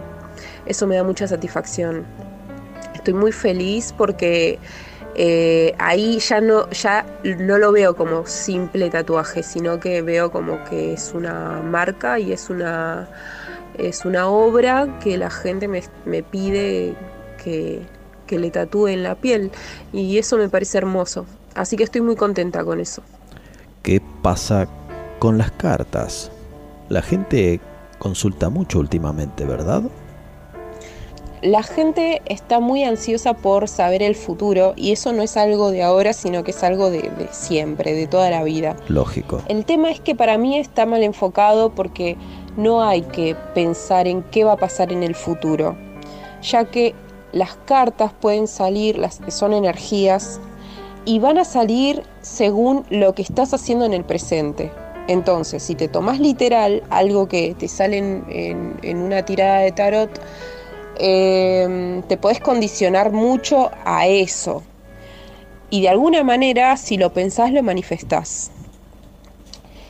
eso me da mucha satisfacción. Estoy muy feliz porque eh, ahí ya no, ya no lo veo como simple tatuaje, sino que veo como que es una marca y es una, es una obra que la gente me, pide que, que le tatúe en la piel y eso me parece hermoso. Así que estoy muy contenta con eso. ¿Qué pasa con las cartas? La gente consulta mucho últimamente, ¿verdad? La gente está muy ansiosa por saber el futuro y eso no es algo de ahora, sino que es algo de, siempre, de toda la vida. Lógico. El tema es que para mí está mal enfocado porque no hay que pensar en qué va a pasar en el futuro, ya que las cartas pueden salir, las, son energías, y van a salir según lo que estás haciendo en el presente. Entonces, si te tomas literal algo que te sale en, en una tirada de tarot, Em, te podés condicionar mucho a eso. Y de alguna manera, si lo pensás, lo manifestás.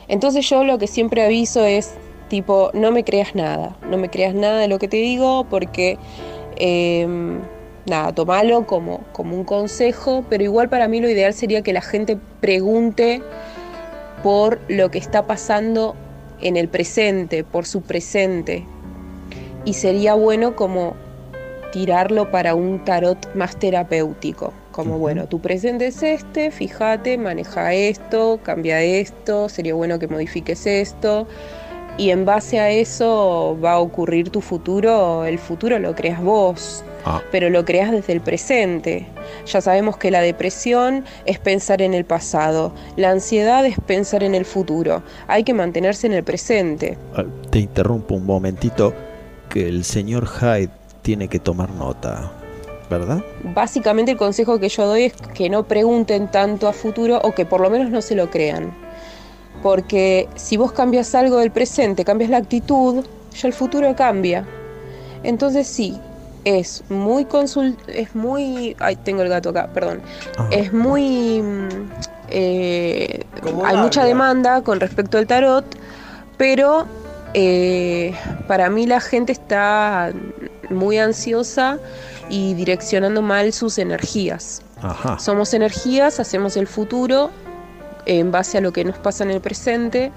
Entonces yo lo que siempre aviso es, tipo, no me creas nada, no me creas nada de lo que te digo porque, em, nada, tomalo como, como un consejo, pero igual para mí lo ideal sería que la gente pregunte por lo que está pasando en el presente, por su presente, y sería bueno como tirarlo para un tarot más terapéutico. Como, bueno, tu presente es este, fíjate, maneja esto, cambia esto, sería bueno que modifiques esto. Y en base a eso va a ocurrir tu futuro, el futuro lo creas vos, ah. pero lo creas desde el presente. Ya sabemos que la depresión es pensar en el pasado, la ansiedad es pensar en el futuro. Hay que mantenerse en el presente. Ah, te interrumpo un momentito que el señor Hyde tiene que tomar nota, ¿verdad? Básicamente el consejo que yo doy es que no pregunten tanto a futuro o que por lo menos no se lo crean. Porque si vos cambias algo del presente, cambias la actitud, ya el futuro cambia. Entonces sí, es muy consul es muy ay tengo el gato acá perdón es muy mm, eh, hay mucha demanda con respecto al tarot pero eh, para mí la gente está muy ansiosa y direccionando mal sus energías Ajá. somos energías hacemos el futuro en base a lo que nos pasa en el presente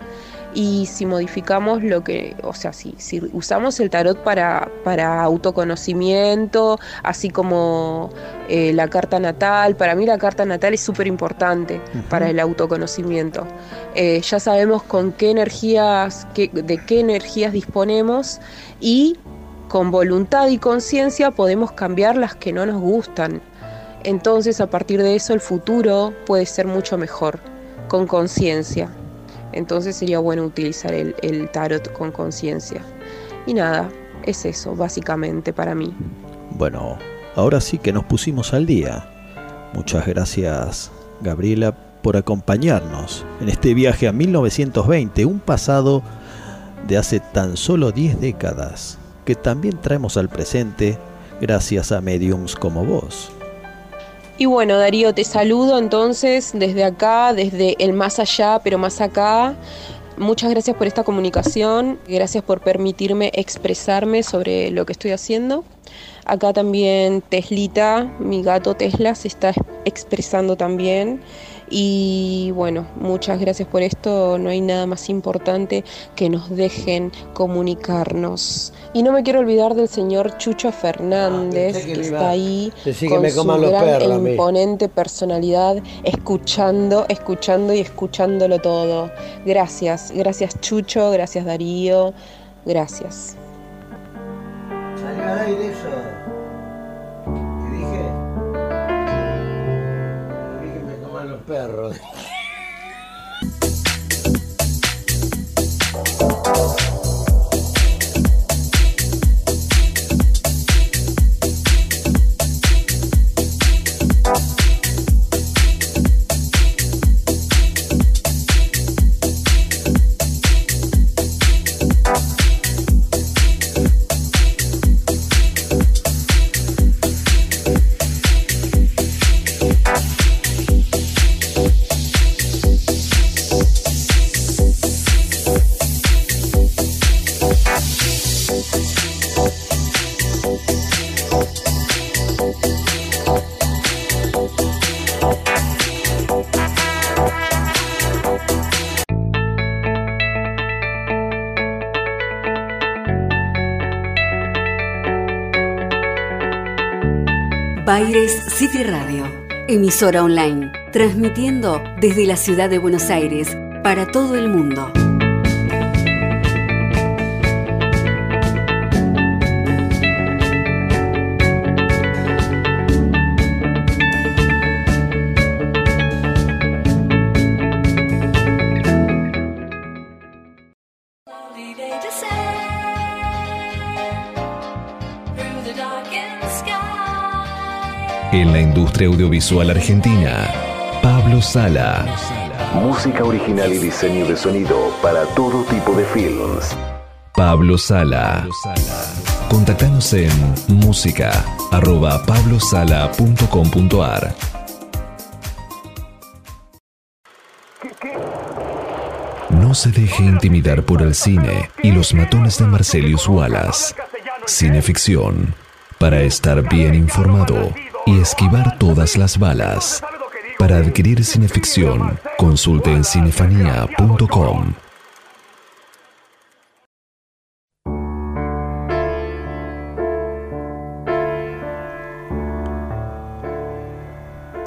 y si modificamos lo que, o sea, si, si usamos el tarot para, para autoconocimiento, así como eh, la carta natal, para mí la carta natal es súper importante para el autoconocimiento. Eh, ya sabemos con qué energías, qué- de qué energías disponemos y con voluntad y conciencia podemos cambiar las que no nos gustan. Entonces a partir de eso el futuro puede ser mucho mejor, con conciencia. Entonces sería bueno utilizar el, tarot con conciencia. Y nada, es eso básicamente para mí. Bueno, ahora sí que nos pusimos al día. Muchas gracias, Gabriela, por acompañarnos en este viaje a 1920, un pasado de hace tan solo 10 décadas, que también traemos al presente gracias a mediums como vos. Y bueno, Darío, te saludo entonces desde acá, desde el más allá, pero más acá. Muchas gracias por esta comunicación, gracias por permitirme expresarme sobre lo que estoy haciendo. Acá también Teslita, mi gato Tesla, se está expresando también. Y bueno, muchas gracias por esto. No hay nada más importante que nos dejen comunicarnos. Y no me quiero olvidar del señor Chucho Fernández, pensé que que, está ahí que con me su coman los gran perros e imponente personalidad, escuchando, escuchando y escuchándolo todo. Gracias, gracias Chucho, gracias Darío, gracias. Al aire eso. ¿Qué dije? Vi que me coman los perros. Emisora online, transmitiendo desde la ciudad de Buenos Aires para todo el mundo. Audiovisual argentina, Pablo Sala. Música original y diseño de sonido para todo tipo de films. Pablo Sala. Contactanos en música arroba pablosala.com.ar. No se deje intimidar por el cine y los matones de Marcelius Wallace. Cineficción. Para estar bien informado y esquivar todas las balas. Para adquirir cineficción, consulte en cinefanía.com.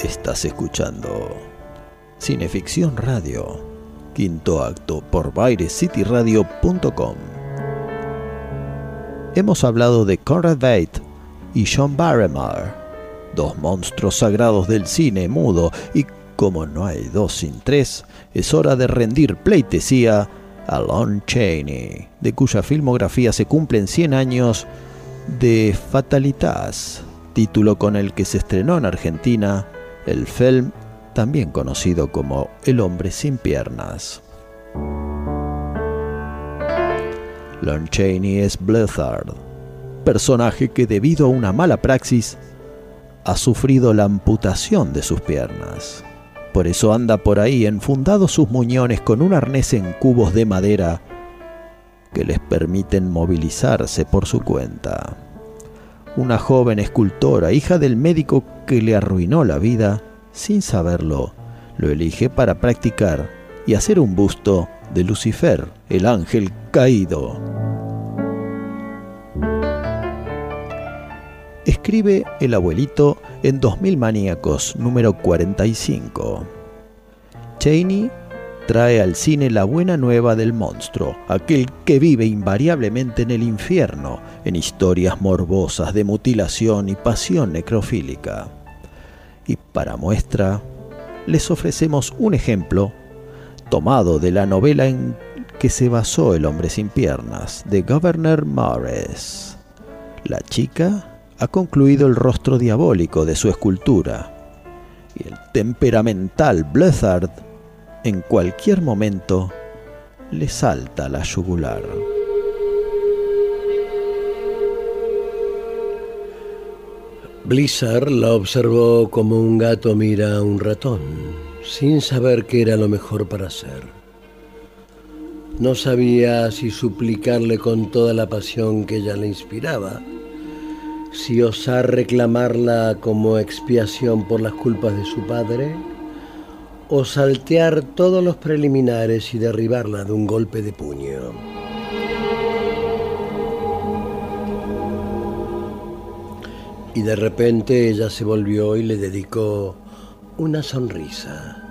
Estás escuchando Cineficción Radio, quinto acto por bairescityradio.com. Hemos hablado de Conrad Bate y John Barrymore, dos monstruos sagrados del cine mudo, y como no hay dos sin tres, es hora de rendir pleitesía a Lon Chaney, de cuya filmografía se cumplen 100 años de Fatalitas, título con el que se estrenó en Argentina el film también conocido como El hombre sin piernas. Lon Chaney es Blizzard, personaje que debido a una mala praxis ha sufrido la amputación de sus piernas. Por eso anda por ahí enfundado sus muñones con un arnés en cubos de madera que les permiten movilizarse por su cuenta. Una joven escultora, hija del médico que le arruinó la vida, sin saberlo, lo elige para practicar y hacer un busto de Lucifer, el ángel caído. Escribe el abuelito en 2000 maníacos número 45. Cheney trae al cine la buena nueva del monstruo, aquel que vive invariablemente en el infierno, en historias morbosas de mutilación y pasión necrofílica. Y para muestra, les ofrecemos un ejemplo tomado de la novela en que se basó El hombre sin piernas, de Governor Morris. La chica ha concluido el rostro diabólico de su escultura y el temperamental Blizzard en cualquier momento le salta la yugular. Blizzard la observó como un gato mira a un ratón, sin saber qué era lo mejor para hacer. No sabía si suplicarle con toda la pasión que ella le inspiraba si osar reclamarla como expiación por las culpas de su padre, o saltear todos los preliminares y derribarla de un golpe de puño. Y de repente ella se volvió y le dedicó una sonrisa,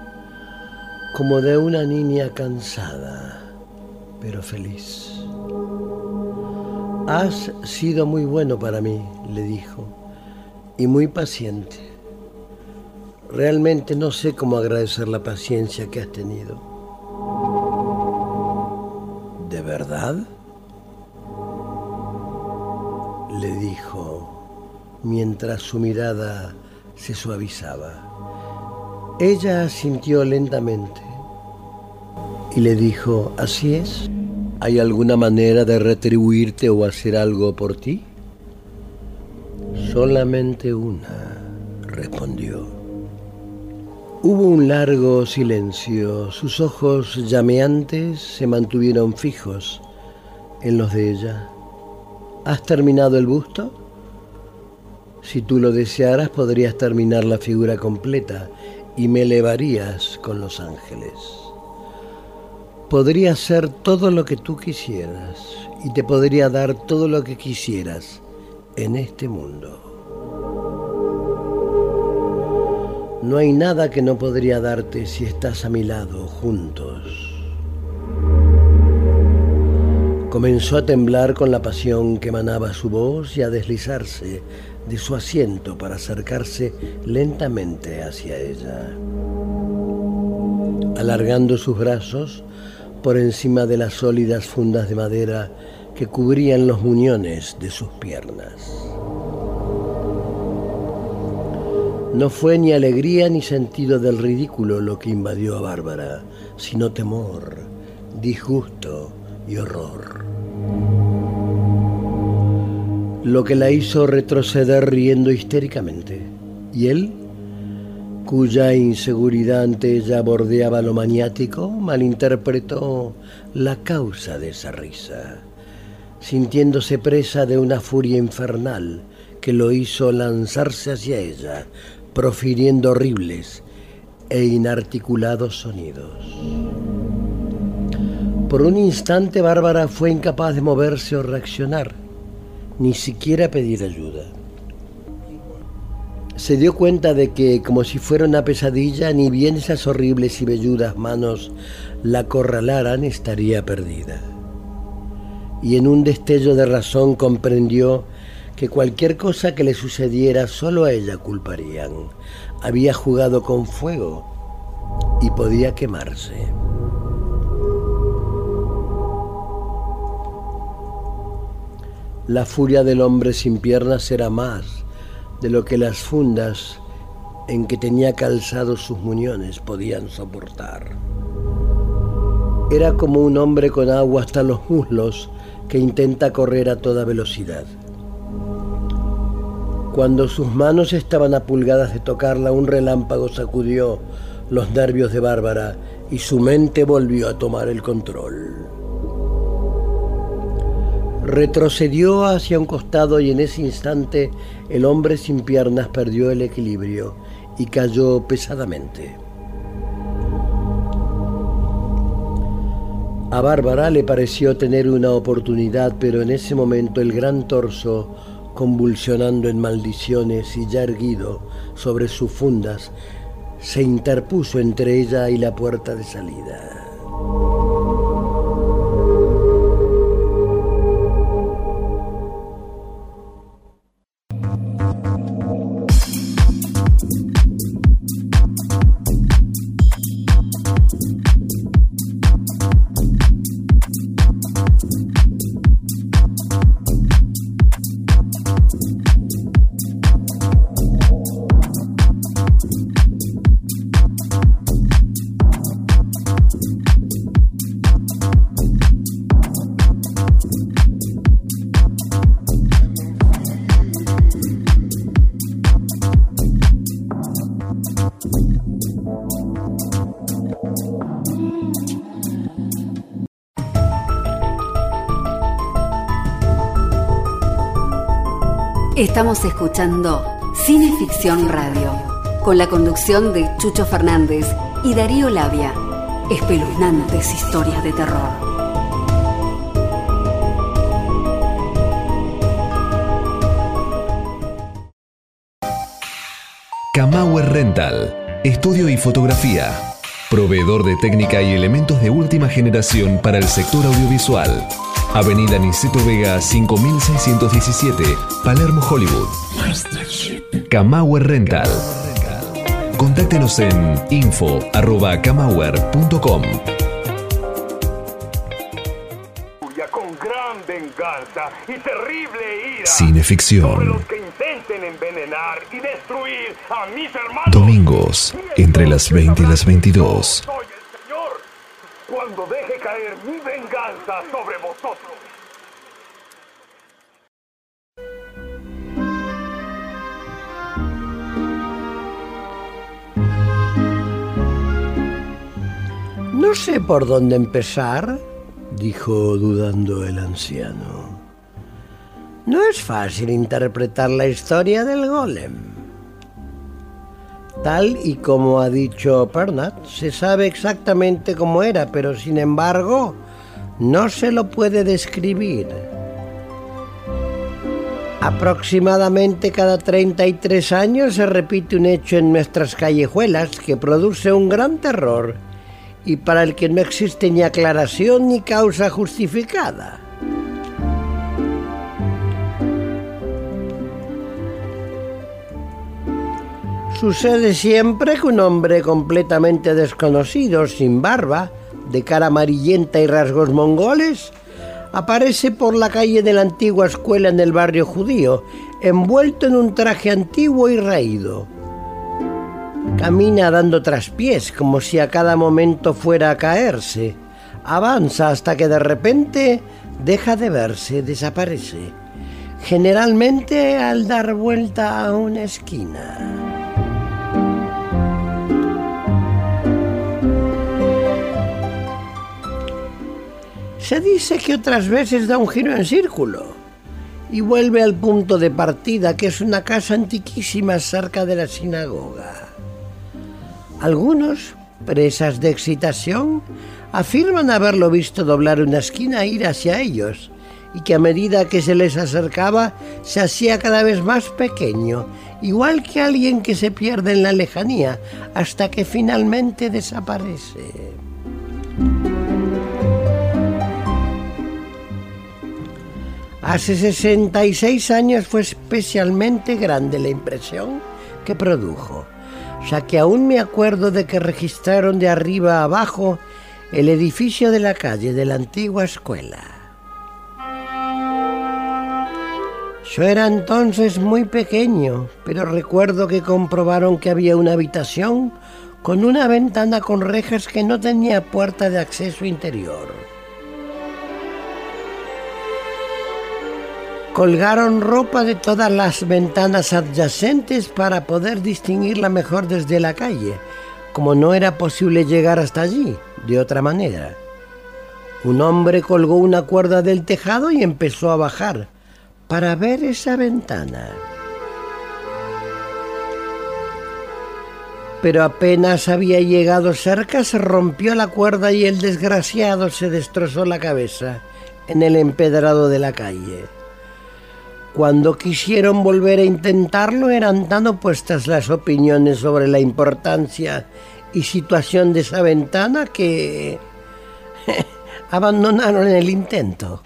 como de una niña cansada, pero feliz. Has sido muy bueno para mí, le dijo, y muy paciente. Realmente no sé cómo agradecer la paciencia que has tenido. ¿De verdad? le dijo mientras su mirada se suavizaba. Ella asintió lentamente y le dijo, así es. ¿Hay alguna manera de retribuirte o hacer algo por ti? Solamente una, respondió. Hubo un largo silencio. Sus ojos llameantes se mantuvieron fijos en los de ella. ¿Has terminado el busto? Si tú lo desearas, podrías terminar la figura completa y me elevarías con los ángeles podría ser todo lo que tú quisieras y te podría dar todo lo que quisieras en este mundo. No hay nada que no podría darte si estás a mi lado juntos. Comenzó a temblar con la pasión que emanaba su voz y a deslizarse de su asiento para acercarse lentamente hacia ella. Alargando sus brazos, por encima de las sólidas fundas de madera que cubrían los muñones de sus piernas. No fue ni alegría ni sentido del ridículo lo que invadió a Bárbara, sino temor, disgusto y horror. Lo que la hizo retroceder riendo histéricamente. Y él cuya inseguridad ante ella bordeaba lo maniático, malinterpretó la causa de esa risa, sintiéndose presa de una furia infernal que lo hizo lanzarse hacia ella, profiriendo horribles e inarticulados sonidos. Por un instante Bárbara fue incapaz de moverse o reaccionar, ni siquiera pedir ayuda se dio cuenta de que, como si fuera una pesadilla, ni bien esas horribles y velludas manos la acorralaran, estaría perdida. Y en un destello de razón comprendió que cualquier cosa que le sucediera solo a ella culparían. Había jugado con fuego y podía quemarse. La furia del hombre sin piernas era más de lo que las fundas en que tenía calzados sus muñones podían soportar. Era como un hombre con agua hasta los muslos que intenta correr a toda velocidad. Cuando sus manos estaban a pulgadas de tocarla, un relámpago sacudió los nervios de Bárbara y su mente volvió a tomar el control. Retrocedió hacia un costado y en ese instante el hombre sin piernas perdió el equilibrio y cayó pesadamente. A Bárbara le pareció tener una oportunidad, pero en ese momento el gran torso, convulsionando en maldiciones y ya erguido sobre sus fundas, se interpuso entre ella y la puerta de salida. Estamos escuchando Cineficción Radio, con la conducción de Chucho Fernández y Darío Labia. Espeluznantes historias de terror. Kamauer Rental, estudio y fotografía. Proveedor de técnica y elementos de última generación para el sector audiovisual. Avenida Niceto Vega 5617, Palermo, Hollywood. Kamauer Rental. Contáctenos en info.kamauer.com. Con gran venganza y terrible ira. Cineficción. Los que intenten envenenar y destruir a mis hermanos. Domingos, entre las 20 y las 22. Soy el Señor cuando deje mi venganza sobre vosotros. No sé por dónde empezar, dijo dudando el anciano. No es fácil interpretar la historia del golem. Tal y como ha dicho Pernat, se sabe exactamente cómo era, pero sin embargo no se lo puede describir. Aproximadamente cada 33 años se repite un hecho en nuestras callejuelas que produce un gran terror y para el que no existe ni aclaración ni causa justificada. Sucede siempre que un hombre completamente desconocido, sin barba, de cara amarillenta y rasgos mongoles, aparece por la calle de la antigua escuela en el barrio judío, envuelto en un traje antiguo y raído. Camina dando traspiés como si a cada momento fuera a caerse. Avanza hasta que de repente deja de verse, desaparece. Generalmente al dar vuelta a una esquina. Se dice que otras veces da un giro en círculo y vuelve al punto de partida, que es una casa antiquísima cerca de la sinagoga. Algunos, presas de excitación, afirman haberlo visto doblar una esquina e ir hacia ellos, y que a medida que se les acercaba se hacía cada vez más pequeño, igual que alguien que se pierde en la lejanía, hasta que finalmente desaparece. Hace 66 años fue especialmente grande la impresión que produjo, ya que aún me acuerdo de que registraron de arriba a abajo el edificio de la calle de la antigua escuela. Yo era entonces muy pequeño, pero recuerdo que comprobaron que había una habitación con una ventana con rejas que no tenía puerta de acceso interior. Colgaron ropa de todas las ventanas adyacentes para poder distinguirla mejor desde la calle, como no era posible llegar hasta allí de otra manera. Un hombre colgó una cuerda del tejado y empezó a bajar para ver esa ventana. Pero apenas había llegado cerca se rompió la cuerda y el desgraciado se destrozó la cabeza en el empedrado de la calle. Cuando quisieron volver a intentarlo eran tan opuestas las opiniones sobre la importancia y situación de esa ventana que [laughs] abandonaron el intento.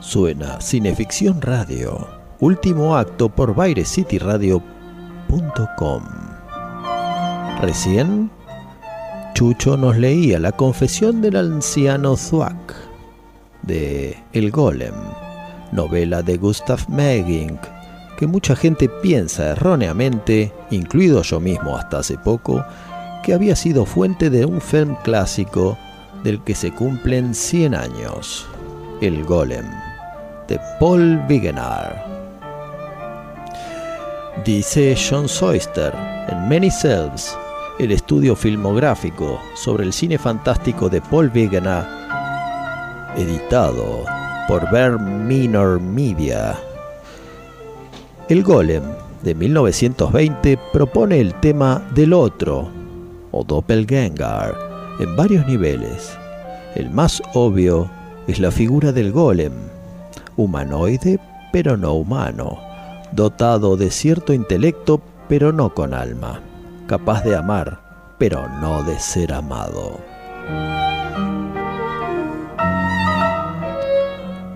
Suena Cineficción Radio, último acto por BaireCityRadio.com. Recién Chucho nos leía la confesión del anciano Zuak de El Golem, novela de Gustav Megging, que mucha gente piensa erróneamente, incluido yo mismo hasta hace poco, que había sido fuente de un film clásico del que se cumplen 100 años, El Golem, de Paul Wegener. Dice John Soyster en Many Selves el estudio filmográfico sobre el cine fantástico de Paul Wegener, editado por Ver Minor Media. El Golem de 1920 propone el tema del otro, o Doppelganger, en varios niveles. El más obvio es la figura del golem, humanoide pero no humano, dotado de cierto intelecto pero no con alma capaz de amar, pero no de ser amado.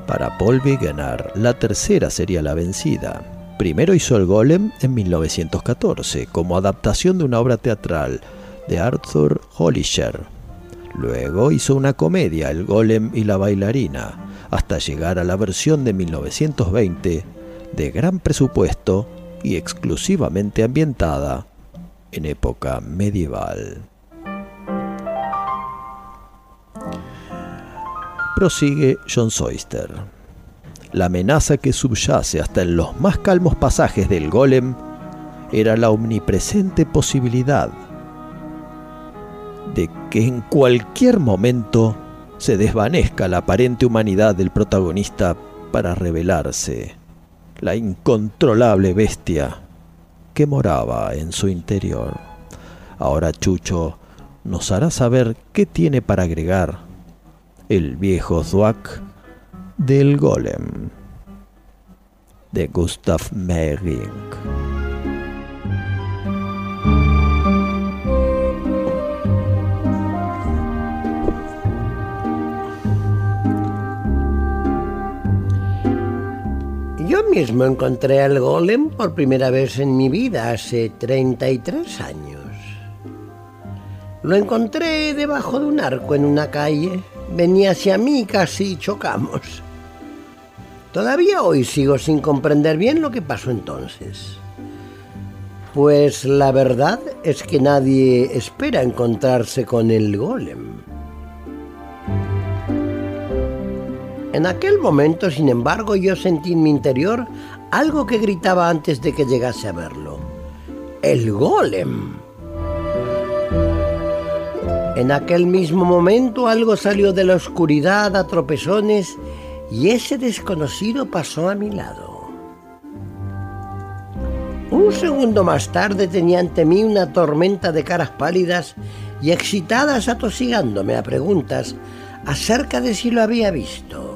Para Paul Wegener, la tercera sería la vencida. Primero hizo El Golem en 1914, como adaptación de una obra teatral de Arthur Hollisher. Luego hizo una comedia, El Golem y la bailarina, hasta llegar a la versión de 1920, de gran presupuesto y exclusivamente ambientada en época medieval. Prosigue John Soyster. La amenaza que subyace hasta en los más calmos pasajes del golem era la omnipresente posibilidad de que en cualquier momento se desvanezca la aparente humanidad del protagonista para revelarse la incontrolable bestia que moraba en su interior. Ahora Chucho nos hará saber qué tiene para agregar el viejo Zwack del Golem de Gustav Meyrink. Mismo encontré al golem por primera vez en mi vida hace 33 años. Lo encontré debajo de un arco en una calle. Venía hacia mí casi chocamos. Todavía hoy sigo sin comprender bien lo que pasó entonces. Pues la verdad es que nadie espera encontrarse con el golem. En aquel momento, sin embargo, yo sentí en mi interior algo que gritaba antes de que llegase a verlo. El golem. En aquel mismo momento algo salió de la oscuridad a tropezones y ese desconocido pasó a mi lado. Un segundo más tarde tenía ante mí una tormenta de caras pálidas y excitadas atosigándome a preguntas acerca de si lo había visto.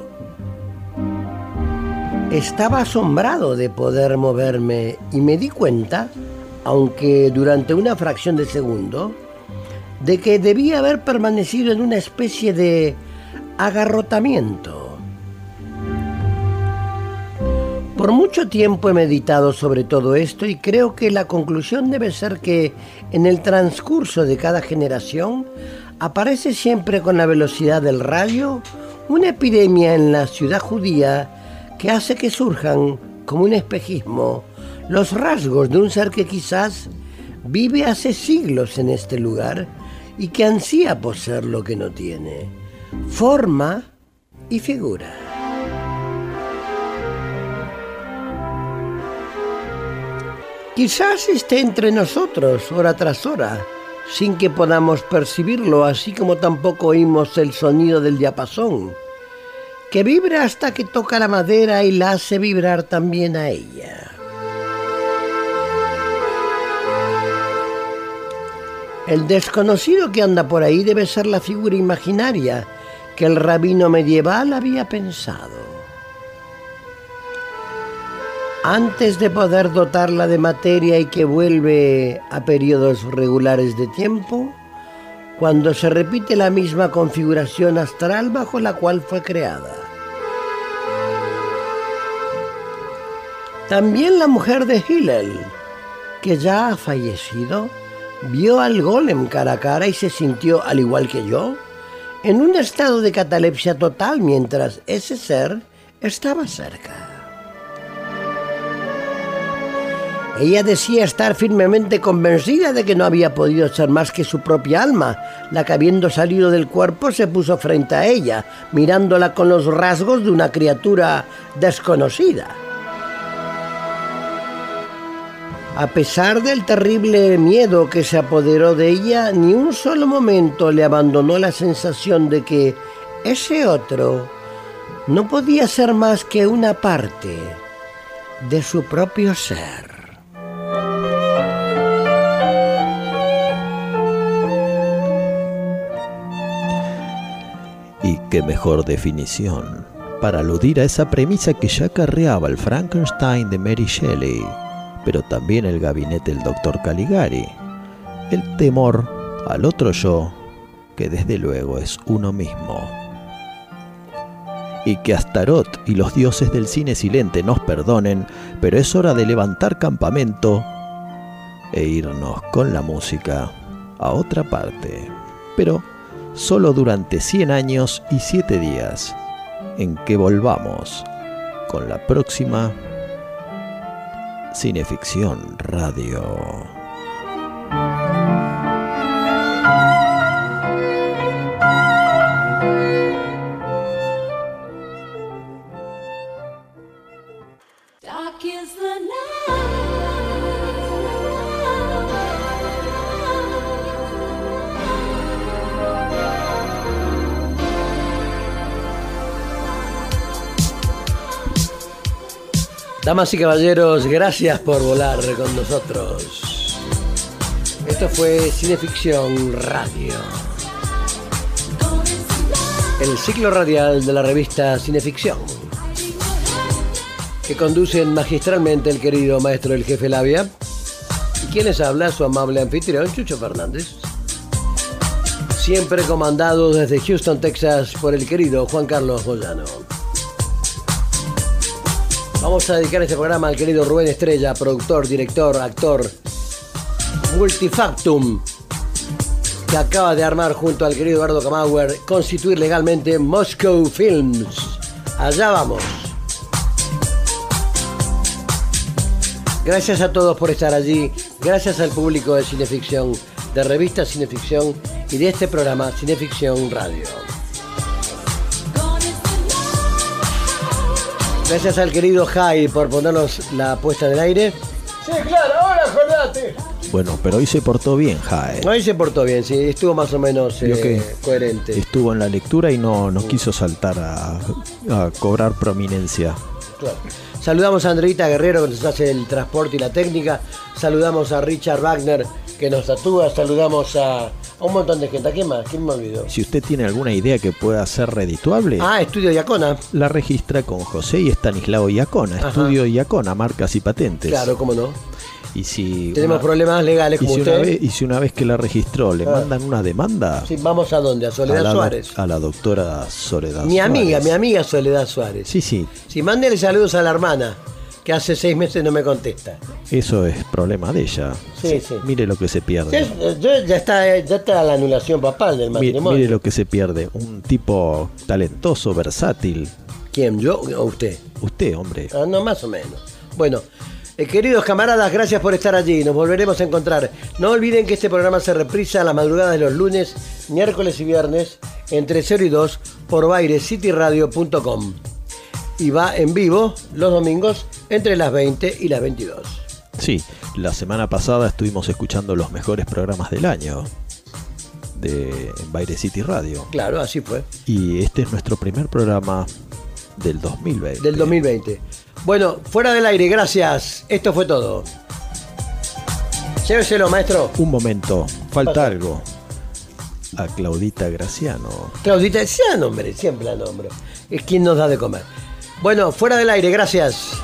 Estaba asombrado de poder moverme y me di cuenta, aunque durante una fracción de segundo, de que debía haber permanecido en una especie de agarrotamiento. Por mucho tiempo he meditado sobre todo esto y creo que la conclusión debe ser que en el transcurso de cada generación aparece siempre con la velocidad del rayo una epidemia en la ciudad judía que hace que surjan, como un espejismo, los rasgos de un ser que quizás vive hace siglos en este lugar y que ansía poseer lo que no tiene, forma y figura. Quizás esté entre nosotros hora tras hora, sin que podamos percibirlo, así como tampoco oímos el sonido del diapasón, que vibra hasta que toca la madera y la hace vibrar también a ella. El desconocido que anda por ahí debe ser la figura imaginaria que el rabino medieval había pensado. Antes de poder dotarla de materia y que vuelve a periodos regulares de tiempo, cuando se repite la misma configuración astral bajo la cual fue creada. También la mujer de Hillel, que ya ha fallecido, vio al golem cara a cara y se sintió, al igual que yo, en un estado de catalepsia total mientras ese ser estaba cerca. Ella decía estar firmemente convencida de que no había podido ser más que su propia alma, la que habiendo salido del cuerpo se puso frente a ella, mirándola con los rasgos de una criatura desconocida. A pesar del terrible miedo que se apoderó de ella, ni un solo momento le abandonó la sensación de que ese otro no podía ser más que una parte de su propio ser. Qué mejor definición para aludir a esa premisa que ya acarreaba el Frankenstein de Mary Shelley, pero también el gabinete del Dr. Caligari. El temor al otro yo, que desde luego es uno mismo. Y que Astaroth y los dioses del cine silente nos perdonen, pero es hora de levantar campamento e irnos con la música a otra parte. Pero solo durante 100 años y 7 días, en que volvamos con la próxima Cineficción Radio. Damas y caballeros, gracias por volar con nosotros. Esto fue Cineficción Radio. El ciclo radial de la revista Cineficción. Que conducen magistralmente el querido maestro del jefe Labia. Y quien les habla, su amable anfitrión, Chucho Fernández. Siempre comandado desde Houston, Texas, por el querido Juan Carlos Boyano. Vamos a dedicar este programa al querido Rubén Estrella, productor, director, actor, multifactum, que acaba de armar junto al querido Eduardo Kamauer, constituir legalmente Moscow Films. Allá vamos. Gracias a todos por estar allí, gracias al público de Cineficción, de revista Cineficción y de este programa Cineficción Radio. Gracias al querido Jai por ponernos la puesta del aire. Sí, claro, ahora acordate. Bueno, pero hoy se portó bien, Jae. Hoy se portó bien, sí, estuvo más o menos eh, que coherente. Estuvo en la lectura y no, no quiso saltar a, a cobrar prominencia. Claro. Saludamos a Andreita Guerrero que nos hace el transporte y la técnica. Saludamos a Richard Wagner que nos tatúa. Saludamos a, a un montón de gente. ¿A quién más? ¿Quién me olvidó? Si usted tiene alguna idea que pueda ser redituable, Ah, Estudio Yacona. la registra con José y Estanislao Iacona, Ajá. Estudio Iacona, marcas y patentes. Claro, cómo no. Y si Tenemos una- problemas legales y como si, usted. una vez, y si una vez que la registró le Ah. mandan una demanda Sí, vamos a dónde? A Soledad a, la, Suárez. a la doctora Soledad Mi amiga, Suárez. mi amiga Soledad Suárez. Sí, sí, Si mándele saludos a la hermana, que hace seis meses no me contesta. eso es problema de ella. Sí, sí. Mire lo que se pierde. Sí, yo- ya está, ya está la anulación papal del matrimonio. mire lo que se pierde. Un tipo talentoso, versátil. ¿Quién? ¿Yo o usted? Usted, hombre. Ah, no, más o menos. Bueno, Eh, queridos camaradas, gracias por estar allí. Nos volveremos a encontrar. No olviden que este programa se reprisa a la madrugada de los lunes, miércoles y viernes entre 0 y 2 por bairescityradio.com. Y va en vivo los domingos entre las 20 y las 22. Sí, la semana pasada estuvimos escuchando los mejores programas del año de Baile City Radio. Claro, así fue. Y este es nuestro primer programa del 2020. Del 2020. Bueno, fuera del aire, gracias. Esto fue todo. Lléveselo, maestro. Un momento, falta algo. A Claudita Graciano. Claudita, sea nombre, siempre la nombro. Es quien nos da de comer. Bueno, fuera del aire, gracias.